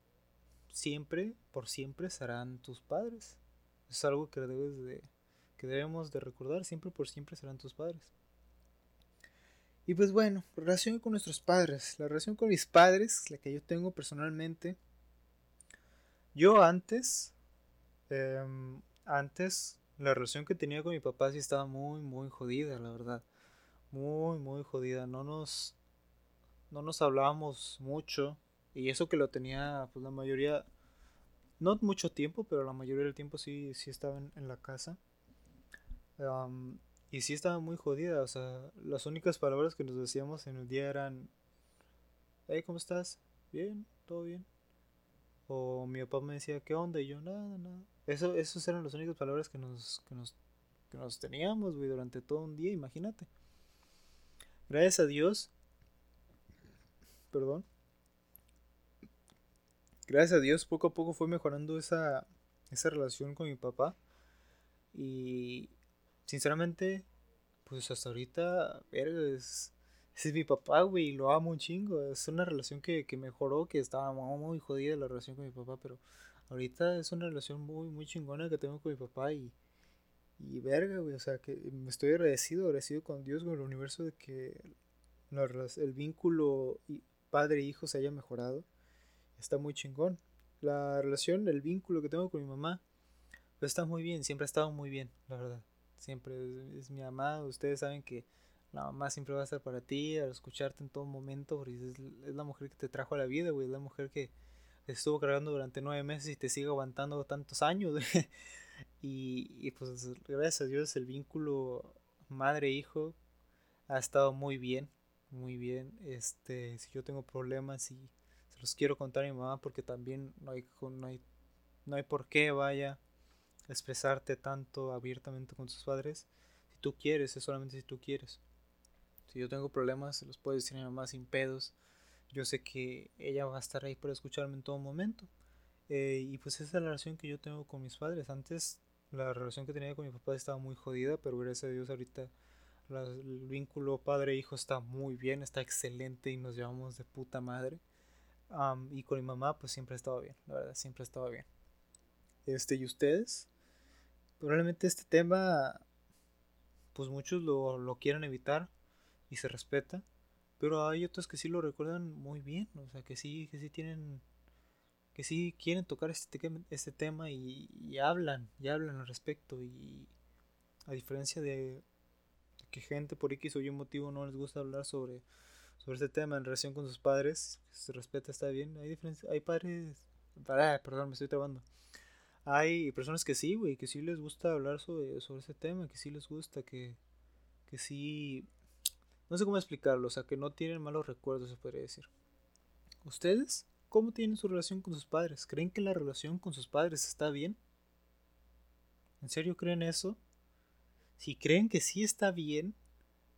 siempre, por siempre serán tus padres. Es algo que debes de que debemos de recordar, siempre por siempre serán tus padres. Y pues bueno, relación con nuestros padres, la relación con mis padres, la que yo tengo personalmente. Yo antes, em, antes, la relación que tenía con mi papá sí estaba muy, muy jodida, la verdad. Muy, muy jodida. No nos, no nos hablábamos mucho. Y eso que lo tenía, pues la mayoría, no mucho tiempo, pero la mayoría del tiempo sí, sí estaba en, la casa. y sí estaba muy jodida, o sea, las únicas palabras que nos decíamos en el día eran, hey, ¿cómo estás? Bien, todo bien. O mi papá me decía, ¿qué onda? Y yo, nada, nada. Eso, esas eran las únicas palabras que nos, que nos, que nos teníamos, güey, durante todo un día, imagínate. Gracias a Dios, perdón, gracias a Dios, poco a poco fue mejorando esa, esa relación con mi papá. Y sinceramente, pues hasta ahorita, es, es mi papá, güey, y lo amo un chingo. Es una relación que, mejoró, que estaba muy jodida la relación con mi papá, pero ahorita es una relación muy, muy chingona que tengo con mi papá y, y verga, güey, o sea, que me estoy agradecido, agradecido con Dios, con el universo de que el vínculo padre-hijo se haya mejorado está muy chingón. La relación, el vínculo que tengo con mi mamá, pues está muy bien, siempre ha estado muy bien, la verdad. Siempre es, mi mamá, ustedes saben que la mamá siempre va a estar para ti, al escucharte en todo momento, porque es, la mujer que te trajo a la vida, güey, es la mujer que estuvo cargando durante nueve meses y te sigue aguantando tantos años, y, y pues gracias a Dios el vínculo madre-hijo ha estado muy bien, muy bien. Este, si yo tengo problemas y los quiero contar a mi mamá porque también no hay, no hay, no hay por qué vaya a expresarte tanto abiertamente con tus padres. Si tú quieres, es solamente si tú quieres. Si yo tengo problemas, se los puedo decir a mi mamá sin pedos. Yo sé que ella va a estar ahí para escucharme en todo momento. Eh, y pues esa es la relación que yo tengo con mis padres. Antes la relación que tenía con mi papá estaba muy jodida, pero gracias a Dios ahorita el vínculo padre-hijo está muy bien, está excelente y nos llevamos de puta madre y con mi mamá, pues siempre ha estado bien, la verdad, siempre ha estado bien. Este, ¿y ustedes? Probablemente este tema, pues muchos lo, lo quieren evitar y se respeta. Pero hay otros que sí lo recuerdan muy bien, o sea, que sí, que sí tienen, que sí quieren tocar este, este tema y, hablan, y hablan al respecto. Y a diferencia de que gente por X o Y motivo no les gusta hablar sobre, sobre este tema en relación con sus padres, se respeta, está bien. Hay diferencia, hay padres, ah, perdón, me estoy trabando. Hay personas que sí, güey, que sí les gusta hablar sobre, sobre ese tema, que sí les gusta, que, que sí no sé cómo explicarlo, o sea, que no tienen malos recuerdos, se podría decir. ¿Ustedes cómo tienen su relación con sus padres? ¿Creen que la relación con sus padres está bien? ¿En serio creen eso? Si creen que sí está bien,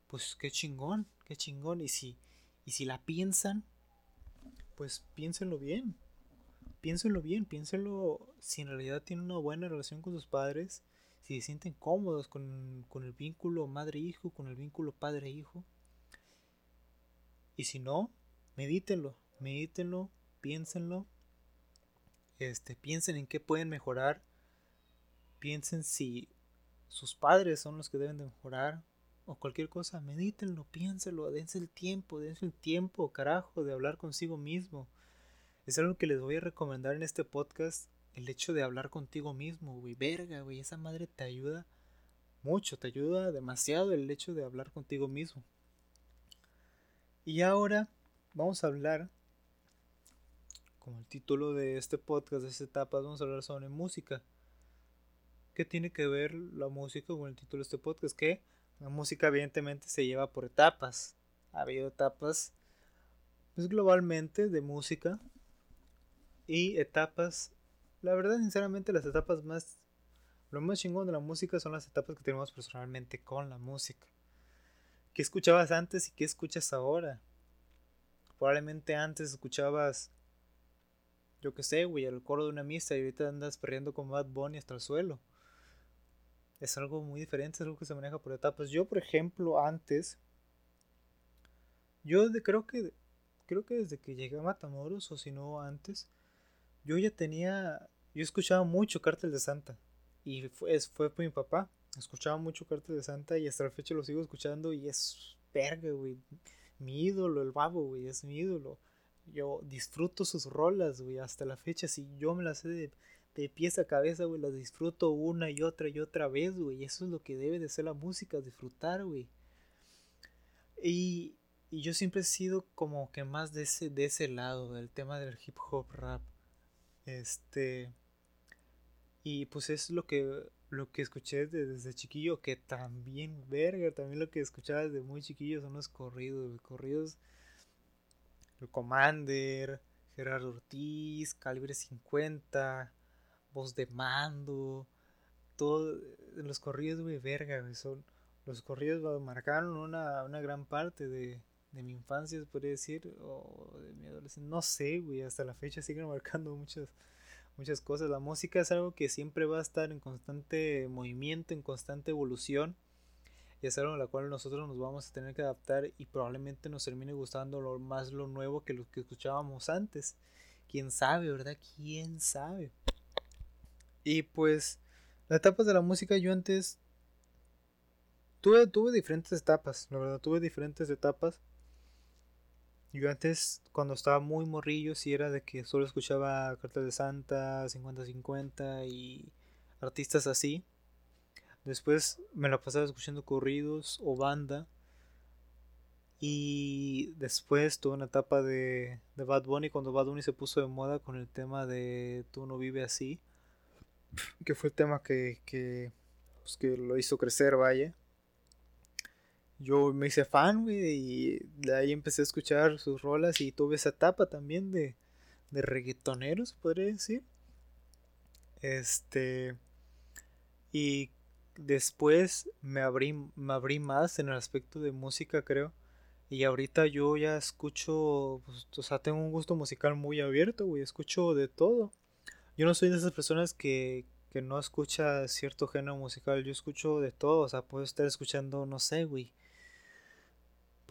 pues qué chingón, qué chingón. Y si, y si la piensan, pues piénsenlo bien. Piénsenlo bien, piénsenlo si en realidad tienen una buena relación con sus padres, si se sienten cómodos con, con el vínculo madre-hijo, con el vínculo padre-hijo. Y si no, medítenlo, medítenlo, piénsenlo. Este, piensen en qué pueden mejorar. Piensen si sus padres son los que deben de mejorar o cualquier cosa, medítenlo, piénsenlo, dense el tiempo, dense el tiempo, carajo, de hablar consigo mismo. Es algo que les voy a recomendar en este podcast, el hecho de hablar contigo mismo, güey, verga, güey, esa madre te ayuda mucho, te ayuda demasiado el hecho de hablar contigo mismo. Y ahora vamos a hablar, como el título de este podcast, de esta etapa, vamos a hablar sobre música. ¿Qué tiene que ver la música con el título de este podcast? Que la música evidentemente se lleva por etapas. Ha habido etapas pues, globalmente de música y etapas, la verdad sinceramente las etapas más, lo más chingón de la música son las etapas que tenemos personalmente con la música. ¿Qué escuchabas antes y qué escuchas ahora? Probablemente antes escuchabas, yo qué sé, güey, el coro de una misa y ahorita andas perdiendo con Bad Bunny hasta el suelo. Es algo muy diferente, es algo que se maneja por etapas. Yo, por ejemplo, antes, yo creo que creo que desde que llegué a Matamoros o si no antes, yo ya tenía, yo escuchaba mucho Cártel de Santa y fue, fue por mi papá escuchaba mucho Cartel de Santa y hasta la fecha lo sigo escuchando y es verga, güey. Mi ídolo, el babo, güey, es mi ídolo. Yo disfruto sus rolas, güey, hasta la fecha. Si yo me las sé de, de pies a cabeza, güey, las disfruto una y otra y otra vez, güey. Eso es lo que debe de ser la música, disfrutar, güey. Y, y yo siempre he sido como que más de ese, de ese lado, del tema del hip hop rap. Este. Y pues es lo que lo que escuché desde, chiquillo, que también, verga, también lo que escuchaba desde muy chiquillo son los corridos, los corridos, el Commander, Gerardo Ortiz, Calibre 50, Voz de Mando, todo, los corridos, güey, verga, son, los corridos marcaron una, una gran parte de, de mi infancia, podría decir, o de mi adolescencia, no sé, güey, hasta la fecha siguen marcando muchas muchas cosas. La música es algo que siempre va a estar en constante movimiento, en constante evolución. Y es algo a la cual nosotros nos vamos a tener que adaptar y probablemente nos termine gustando lo, más lo nuevo que lo que escuchábamos antes. Quién sabe, ¿verdad? Quién sabe. Y pues, las etapas de la música yo antes tuve, tuve diferentes etapas, la verdad, tuve diferentes etapas. Yo antes, cuando estaba muy morrillo, sí era de que solo escuchaba Cartas de Santa, 50-50 y artistas así. Después me la pasaba escuchando corridos o banda. Y después tuve una etapa de, de Bad Bunny cuando Bad Bunny se puso de moda con el tema de Tú no vive así. Que fue el tema que, que, pues, que lo hizo crecer, vaya yo me hice fan, güey, y ahí empecé a escuchar sus rolas y tuve esa etapa también de, de reggaetoneros, podría decir. Este. Y después me abrí, me abrí más en el aspecto de música, creo. Y ahorita yo ya escucho, pues, o sea, tengo un gusto musical muy abierto, güey, escucho de todo. Yo no soy de esas personas que, que no escucha cierto género musical, yo escucho de todo, o sea, puedo estar escuchando, no sé, güey,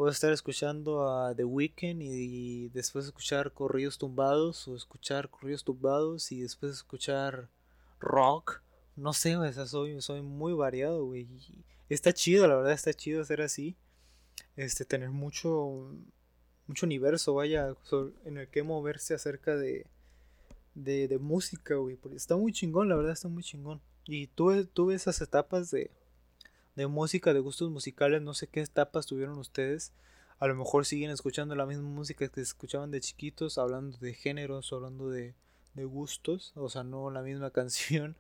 Puedo estar escuchando a The Weeknd y, después escuchar corridos tumbados o escuchar corridos tumbados y después escuchar rock. No sé, o soy, soy muy variado, güey. está chido, la verdad está chido ser así. Este, tener mucho, mucho universo, vaya, en el que moverse acerca de, de, de música, güey. Está muy chingón, la verdad está muy chingón. Y tuve, tuve esas etapas de, de música, de gustos musicales, no sé qué etapas tuvieron ustedes. A lo mejor siguen escuchando la misma música que escuchaban de chiquitos, hablando de géneros, hablando de, de gustos, o sea, no la misma canción.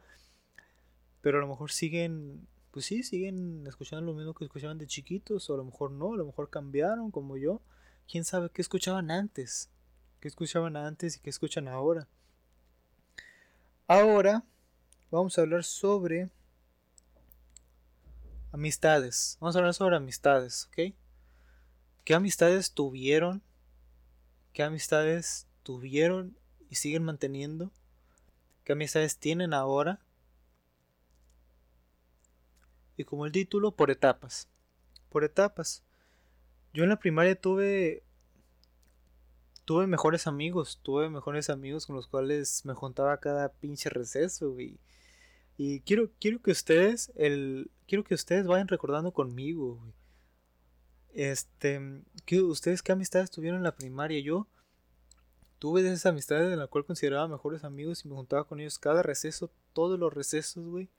Pero a lo mejor siguen, pues sí, siguen escuchando lo mismo que escuchaban de chiquitos, o a lo mejor no, a lo mejor cambiaron como yo. ¿Quién sabe qué escuchaban antes? ¿Qué escuchaban antes y qué escuchan ahora? Ahora vamos a hablar sobre amistades. Vamos a hablar sobre amistades, ¿ok? ¿Qué amistades tuvieron? ¿Qué amistades tuvieron y siguen manteniendo? ¿Qué amistades tienen ahora? Y como el título, por etapas. Por etapas. Yo en la primaria tuve tuve mejores amigos, tuve mejores amigos con los cuales me juntaba cada pinche receso, y Y quiero, quiero que ustedes, el, quiero que ustedes vayan recordando conmigo, Este, que ustedes qué amistades tuvieron en la primaria. Yo tuve esas amistades en la cual consideraba mejores amigos y me juntaba con ellos cada receso, todos los recesos, güey,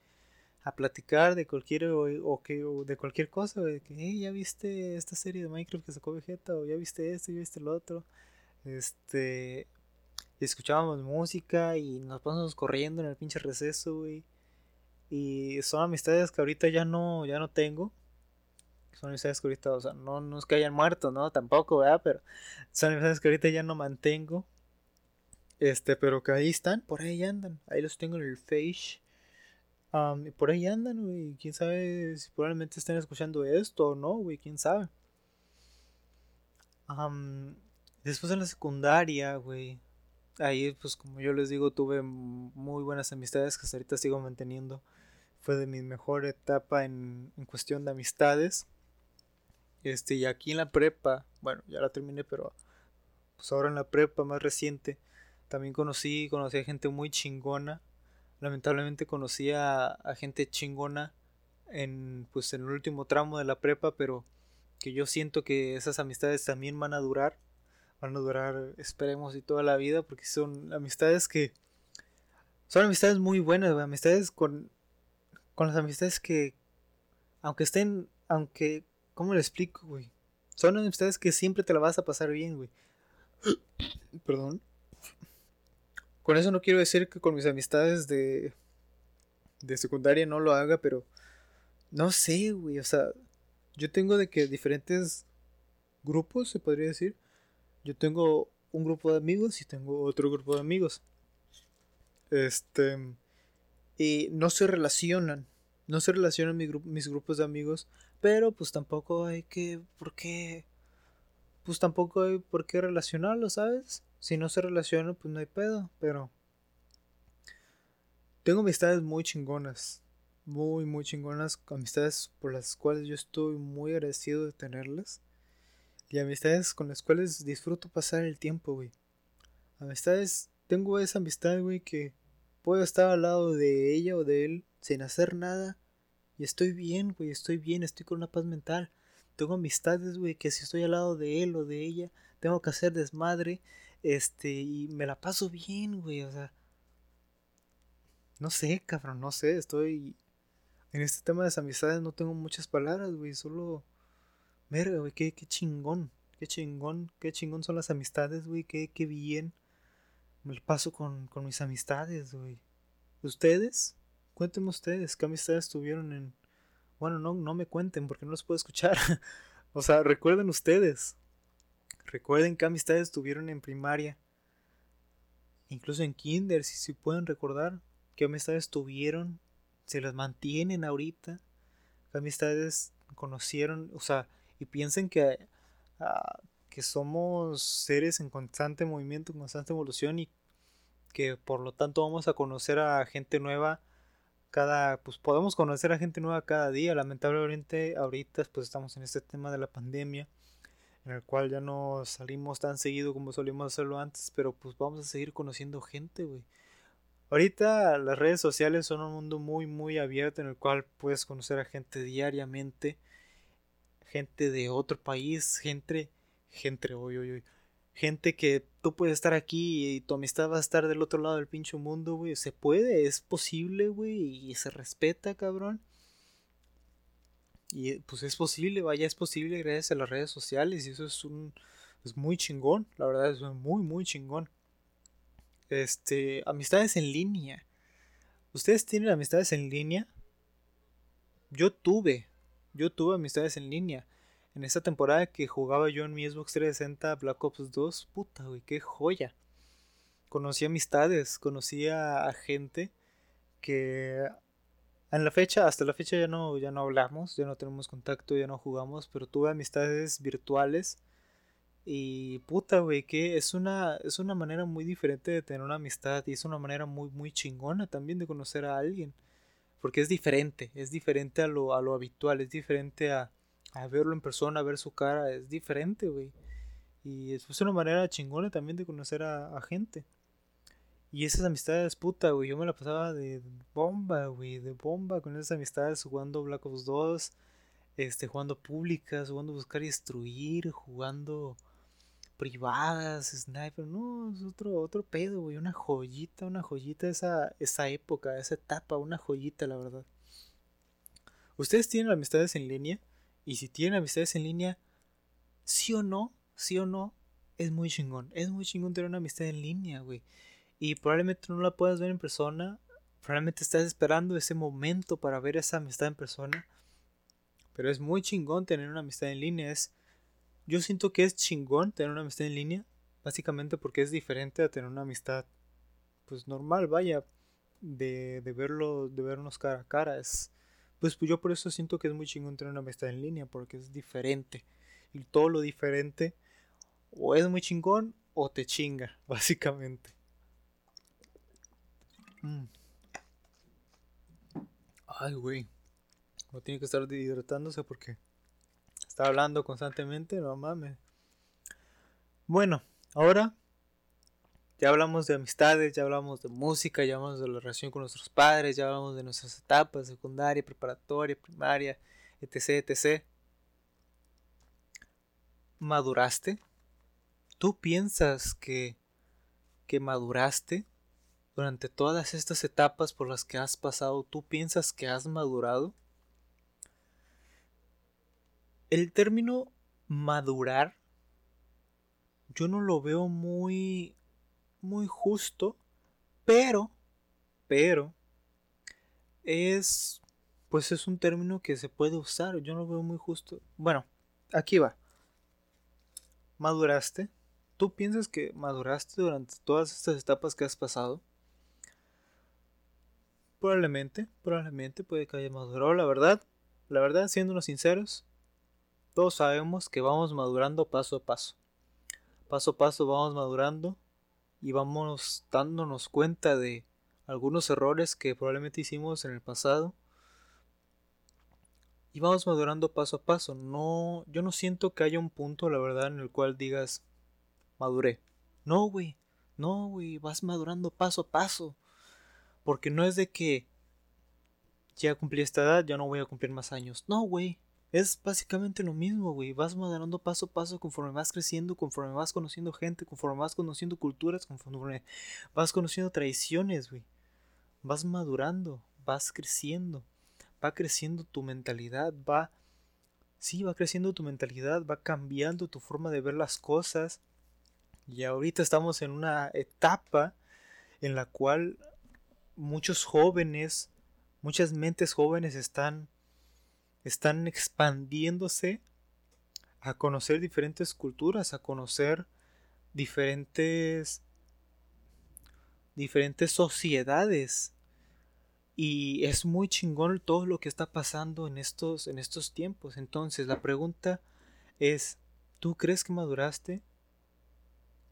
a platicar de cualquier o, que de cualquier cosa, güey, que hey, ya viste esta serie de Minecraft que sacó Vegeta o ya viste esto, ya viste lo otro. Este escuchábamos música y nos pasamos corriendo en el pinche receso, güey. Y son amistades que ahorita ya no ya no tengo. Son amistades que ahorita, o sea, no, no es que hayan muerto, ¿no? Tampoco, ¿verdad? Pero son amistades que ahorita ya no mantengo. Este, pero que ahí están, por ahí andan. Ahí los tengo en el face. por ahí andan, güey. Quién sabe si probablemente estén escuchando esto o no, güey. Quién sabe. después en la secundaria, güey. Ahí, pues como yo les digo, tuve muy buenas amistades que ahorita sigo manteniendo. Fue de mi mejor etapa en, en cuestión de amistades. Este, y aquí en la prepa, bueno, ya la terminé, pero pues ahora en la prepa más reciente también conocí, conocí a gente muy chingona. Lamentablemente conocí a, gente chingona en, pues, en el último tramo de la prepa, pero que yo siento que esas amistades también van a durar. Van a durar, esperemos, y toda la vida, porque son amistades que... Son amistades muy buenas, amistades con, con las amistades que, aunque estén, aunque, ¿cómo le explico, güey? Son amistades que siempre te la vas a pasar bien, güey. Perdón. Con eso no quiero decir que con mis amistades de, de secundaria no lo haga, pero no sé, güey, o sea, yo tengo de que diferentes grupos, se podría decir. Yo tengo un grupo de amigos y tengo otro grupo de amigos. Este, y no se relacionan, no se relacionan mis grupos de amigos, pero pues tampoco hay que, ¿por qué? Pues tampoco hay por qué relacionarlos, ¿sabes? Si no se relacionan, pues no hay pedo, pero... Tengo amistades muy chingonas, muy, muy chingonas, amistades por las cuales yo estoy muy agradecido de tenerlas. Y amistades con las cuales disfruto pasar el tiempo, güey. Amistades, tengo esa amistad, güey, que puedo estar al lado de ella o de él sin hacer nada. Y estoy bien, güey, estoy bien, estoy con una paz mental. Tengo amistades, güey, que si estoy al lado de él o de ella, tengo que hacer desmadre este, y me la paso bien, güey, o sea. No sé, cabrón, no sé, estoy. En este tema de las amistades no tengo muchas palabras, güey, solo. Verga, güey, qué, qué chingón, qué chingón, qué chingón son las amistades, güey, qué, qué bien. Me lo paso con, con mis amistades, güey. ¿Ustedes? Cuéntenme ustedes, ¿qué amistades tuvieron en. Bueno, no, no me cuenten porque no los puedo escuchar. o sea, recuerden ustedes. Recuerden qué amistades tuvieron en primaria. Incluso en kinder, si, si pueden recordar. Qué amistades tuvieron. Se las mantienen ahorita. Qué amistades conocieron. O sea, y piensen que, ah, que somos seres en constante movimiento, en constante evolución. Y que por lo tanto vamos a conocer a gente nueva cada, pues podemos conocer a gente nueva cada día. Lamentablemente ahorita pues estamos en este tema de la pandemia en el cual ya no salimos tan seguido como solíamos hacerlo antes, pero pues vamos a seguir conociendo gente, güey. Ahorita las redes sociales son un mundo muy, muy abierto en el cual puedes conocer a gente diariamente, gente de otro país, gente, gente, uy, uy, uy, gente que tú puedes estar aquí y tu amistad va a estar del otro lado del pincho mundo, güey. Se puede, es posible, güey, y se respeta, cabrón. Y pues es posible, vaya, es posible gracias a las redes sociales y eso es un es muy chingón, la verdad es muy muy chingón. Este, amistades en línea. ¿Ustedes tienen amistades en línea? Yo tuve, yo tuve amistades en línea. En esa temporada que jugaba yo en mi Xbox 360 Black Ops 2, puta, güey, qué joya. Conocí amistades, conocí a gente que en la fecha, hasta la fecha ya no, ya no hablamos, ya no tenemos contacto, ya no jugamos, pero tuve amistades virtuales. Y puta, güey, que es una, es una manera muy diferente de tener una amistad y es una manera muy, muy chingona también de conocer a alguien. Porque es diferente, es diferente a lo, a lo habitual, es diferente a, a verlo en persona, a ver su cara, es diferente, güey. Y es una manera chingona también de conocer a gente. Y esas amistades, puta, güey, yo me la pasaba de bomba, güey, de bomba con esas amistades jugando Black Ops 2, este, jugando públicas, jugando buscar y destruir, jugando privadas, sniper, no, es otro, otro pedo, güey, una joyita, una joyita esa, esa época, esa etapa, una joyita, la verdad. ¿Ustedes tienen amistades en línea? Y si tienen amistades en línea, sí o no, sí o no, es muy chingón, es muy chingón tener una amistad en línea, güey. Y probablemente no la puedas ver en persona, probablemente estás esperando ese momento para ver esa amistad en persona, pero es muy chingón tener una amistad en línea, es yo siento que es chingón tener una amistad en línea, básicamente porque es diferente a tener una amistad pues normal, vaya, de, de verlo, de vernos cara a cara, es pues yo por eso siento que es muy chingón tener una amistad en línea, porque es diferente. Y todo lo diferente o es muy chingón o te chinga, básicamente. Mm. Ay, güey. No tiene que estar hidratándose porque está hablando constantemente, no mames. Bueno, ahora ya hablamos de amistades, ya hablamos de música, ya hablamos de la relación con nuestros padres, ya hablamos de nuestras etapas, secundaria, preparatoria, primaria, etc, etc. ¿Maduraste? ¿Tú piensas que, que maduraste? durante todas estas etapas por las que has pasado, ¿tú piensas que has madurado? El término madurar yo no lo veo muy muy justo, pero pero es pues es un término que se puede usar, yo no lo veo muy justo. Bueno, aquí va. ¿Maduraste? ¿Tú piensas que maduraste durante todas estas etapas que has pasado? Probablemente, probablemente puede que haya madurado, la verdad. La verdad, siéndonos sinceros, todos sabemos que vamos madurando paso a paso. Paso a paso vamos madurando y vamos dándonos cuenta de algunos errores que probablemente hicimos en el pasado. Y vamos madurando paso a paso. No, yo no siento que haya un punto, la verdad, en el cual digas maduré. No, güey. No, güey, vas madurando paso a paso. Porque no es de que ya cumplí esta edad, ya no voy a cumplir más años. No, güey. Es básicamente lo mismo, güey. Vas madurando paso a paso conforme vas creciendo, conforme vas conociendo gente, conforme vas conociendo culturas, conforme vas conociendo tradiciones, güey. Vas madurando, vas creciendo. Va creciendo tu mentalidad, va... Sí, va creciendo tu mentalidad, va cambiando tu forma de ver las cosas. Y ahorita estamos en una etapa en la cual muchos jóvenes, muchas mentes jóvenes están, están expandiéndose a conocer diferentes culturas, a conocer diferentes diferentes sociedades y es muy chingón todo lo que está pasando en estos en estos tiempos. Entonces, la pregunta es, ¿tú crees que maduraste?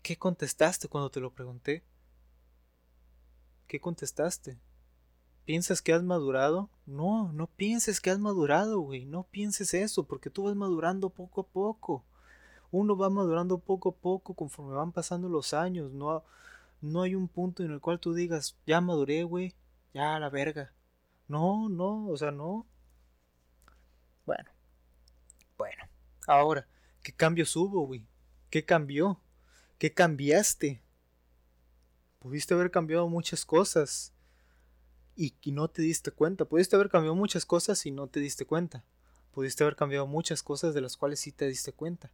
¿Qué contestaste cuando te lo pregunté? ¿Qué contestaste? ¿Piensas que has madurado? No, no pienses que has madurado, güey. No pienses eso, porque tú vas madurando poco a poco. Uno va madurando poco a poco conforme van pasando los años. No, No hay un punto en el cual tú digas, ya maduré, güey, ya la verga. No, no, o sea, no. Bueno, bueno. Ahora, ¿qué cambios hubo, güey? ¿Qué cambió? ¿Qué cambiaste? Pudiste haber cambiado muchas cosas y, no te diste cuenta. Pudiste haber cambiado muchas cosas y no te diste cuenta. Pudiste haber cambiado muchas cosas de las cuales sí te diste cuenta.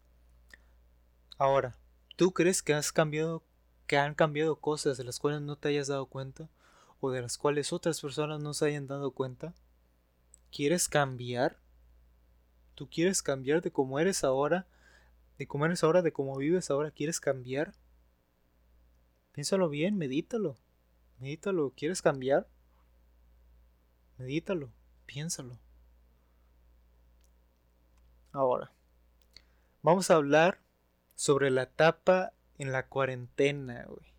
Ahora, ¿tú crees que has cambiado, que han cambiado cosas de las cuales no te hayas dado cuenta? ¿O de las cuales otras personas no se hayan dado cuenta? ¿Quieres cambiar? ¿Tú quieres cambiar de cómo eres ahora? ¿De cómo eres ahora? ¿De cómo vives ahora? ¿Quieres cambiar? Piénsalo bien, medítalo. Medítalo. ¿Quieres cambiar? Medítalo. Piénsalo. Ahora, vamos a hablar sobre la tapa en la cuarentena, güey.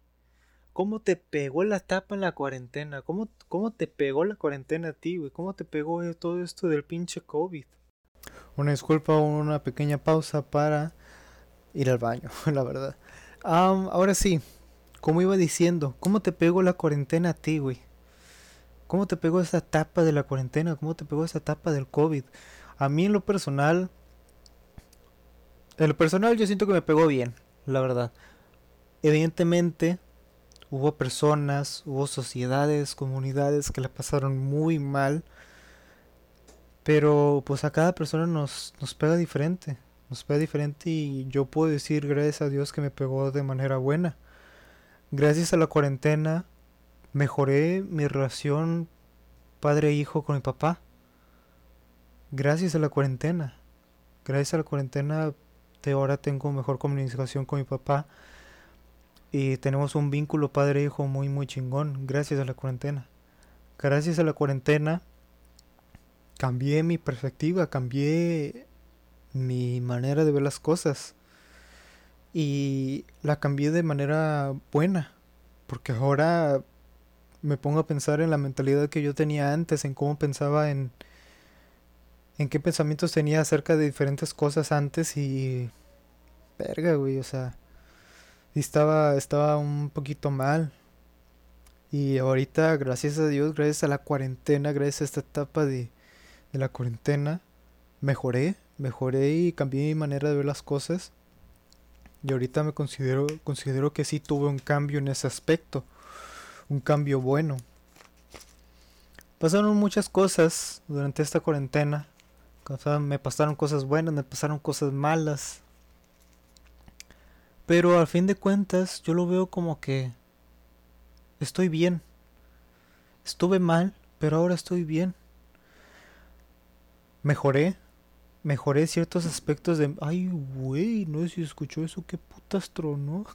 ¿Cómo te pegó la tapa en la cuarentena? ¿Cómo, cómo te pegó la cuarentena a ti, güey? ¿Cómo te pegó todo esto del pinche COVID? Una disculpa, una pequeña pausa para ir al baño, la verdad. ahora sí, como iba diciendo, ¿cómo te pegó la cuarentena a ti, güey? ¿Cómo te pegó esa etapa de la cuarentena? ¿Cómo te pegó esa etapa del COVID? A mí en lo personal, en lo personal yo siento que me pegó bien, la verdad. Evidentemente hubo personas, hubo sociedades, comunidades que la pasaron muy mal. Pero pues a cada persona nos, nos pega diferente. Nos pega diferente y yo puedo decir gracias a Dios que me pegó de manera buena. Gracias a la cuarentena mejoré mi relación padre-hijo con mi papá. Gracias a la cuarentena. Gracias a la cuarentena ahora tengo mejor comunicación con mi papá. Y tenemos un vínculo padre-hijo muy muy chingón. Gracias a la cuarentena. Gracias a la cuarentena cambié mi perspectiva, cambié mi manera de ver las cosas. Y la cambié de manera buena. Porque ahora me pongo a pensar en la mentalidad que yo tenía antes, en cómo pensaba en en qué pensamientos tenía acerca de diferentes cosas antes y verga, güey, o sea, estaba estaba un poquito mal. Y ahorita, gracias a Dios, gracias a la cuarentena, gracias a esta etapa de, de la cuarentena, mejoré, mejoré y cambié mi manera de ver las cosas. Y ahorita me considero, considero que sí tuve un cambio en ese aspecto un cambio bueno. Pasaron muchas cosas durante esta cuarentena. me pasaron cosas buenas, me pasaron cosas malas. Pero al fin de cuentas yo lo veo como que estoy bien. Estuve mal, pero ahora estoy bien. Mejoré. Mejoré ciertos aspectos de... Ay, güey, no sé si escuchó eso. Qué putas tronó,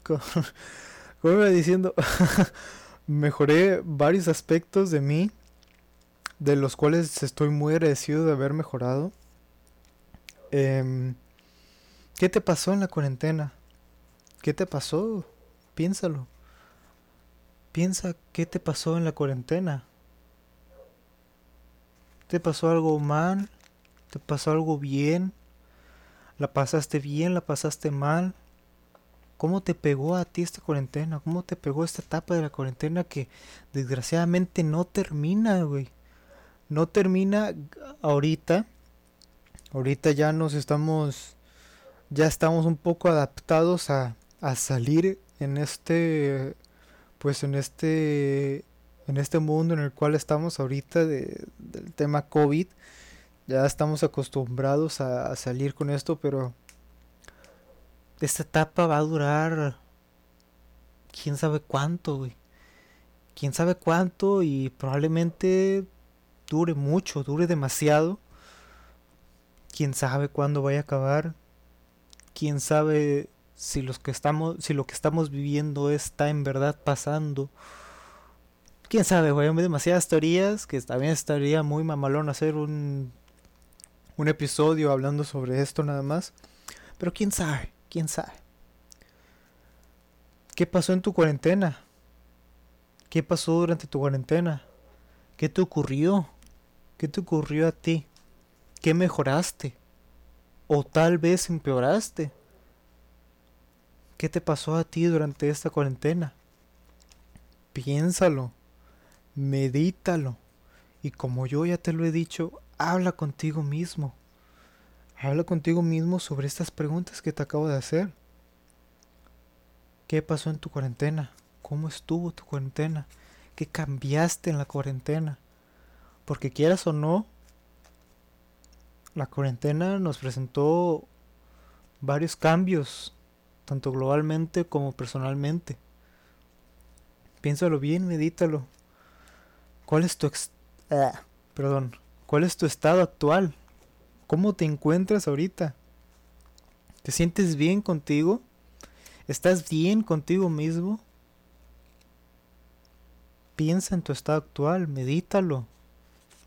iba diciendo... mejoré varios aspectos de mí, de los cuales estoy muy agradecido de haber mejorado. Em, ¿Qué te pasó en la cuarentena? ¿Qué te pasó? Piénsalo. Piensa qué te pasó en la cuarentena. ¿Te pasó algo mal? ¿Te pasó algo bien? ¿La pasaste bien? ¿La pasaste mal? ¿Cómo te pegó a ti esta cuarentena? ¿Cómo te pegó esta etapa de la cuarentena que desgraciadamente no termina, güey? No termina ahorita. Ahorita ya nos estamos, ya estamos un poco adaptados a, a salir en este, pues en este, en este mundo en el cual estamos ahorita de, del tema COVID. Ya estamos acostumbrados a salir con esto, pero esta etapa va a durar quién sabe cuánto, güey. Quién sabe cuánto y probablemente dure mucho, dure demasiado. Quién sabe cuándo vaya a acabar. Quién sabe si los que estamos si lo que estamos viviendo está en verdad pasando. Quién sabe, güey, hay demasiadas teorías que también estaría muy mamalón hacer un un episodio hablando sobre esto nada más. Pero quién sabe. ¿Quién sabe? ¿Qué pasó en tu cuarentena? ¿Qué pasó durante tu cuarentena? ¿Qué te ocurrió? ¿Qué te ocurrió a ti? ¿Qué mejoraste? ¿O tal vez empeoraste? ¿Qué te pasó a ti durante esta cuarentena? piénsalo, medítalo. Y como yo ya te lo he dicho, habla contigo mismo. Habla contigo mismo sobre estas preguntas que te acabo de hacer. ¿Qué pasó en tu cuarentena? ¿Cómo estuvo tu cuarentena? ¿Qué cambiaste en la cuarentena? Porque quieras o no, la cuarentena nos presentó varios cambios, tanto globalmente como personalmente. Piénsalo bien, medítalo. ¿Cuál es tu ah, perdón, cuál es tu estado actual? ¿Cómo te encuentras ahorita? ¿Te sientes bien contigo? ¿Estás bien contigo mismo? Piensa en tu estado actual, medítalo.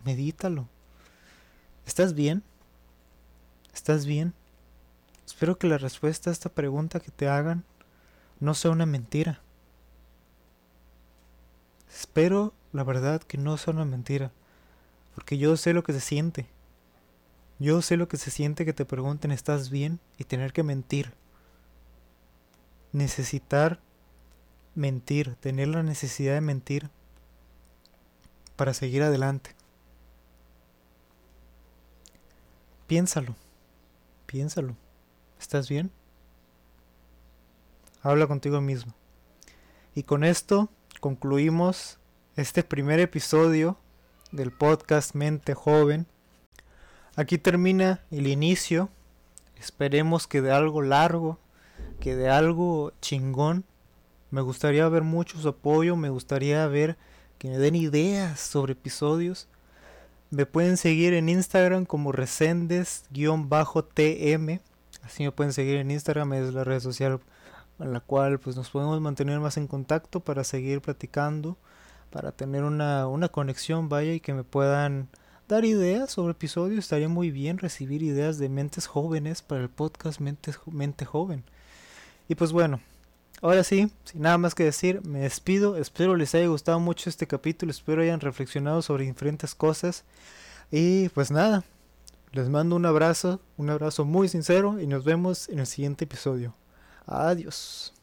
Medítalo. ¿Estás bien? ¿Estás bien? Espero que la respuesta a esta pregunta que te hagan no sea una mentira. Espero, la verdad, que no sea una mentira. Porque yo sé lo que se siente. Yo sé lo que se siente que te pregunten ¿estás bien? y tener que mentir. Necesitar mentir, tener la necesidad de mentir para seguir adelante. Piénsalo, piénsalo. ¿Estás bien? Habla contigo mismo. Y con esto concluimos este primer episodio del podcast Mente Joven. Aquí termina el inicio. Esperemos que de algo largo, que de algo chingón. Me gustaría ver mucho su apoyo, me gustaría ver que me den ideas sobre episodios. Me pueden seguir en Instagram como resendes-tm. Así me pueden seguir en Instagram, es la red social en la cual pues nos podemos mantener más en contacto para seguir platicando, para tener una, una conexión, vaya, y que me puedan dar ideas sobre episodios. Estaría muy bien recibir ideas de mentes jóvenes para el podcast Mente Joven. Y pues bueno, ahora sí, sin nada más que decir, me despido. Espero les haya gustado mucho este capítulo, espero hayan reflexionado sobre diferentes cosas. Y pues nada, les mando un abrazo, un abrazo muy sincero y nos vemos en el siguiente episodio. Adiós.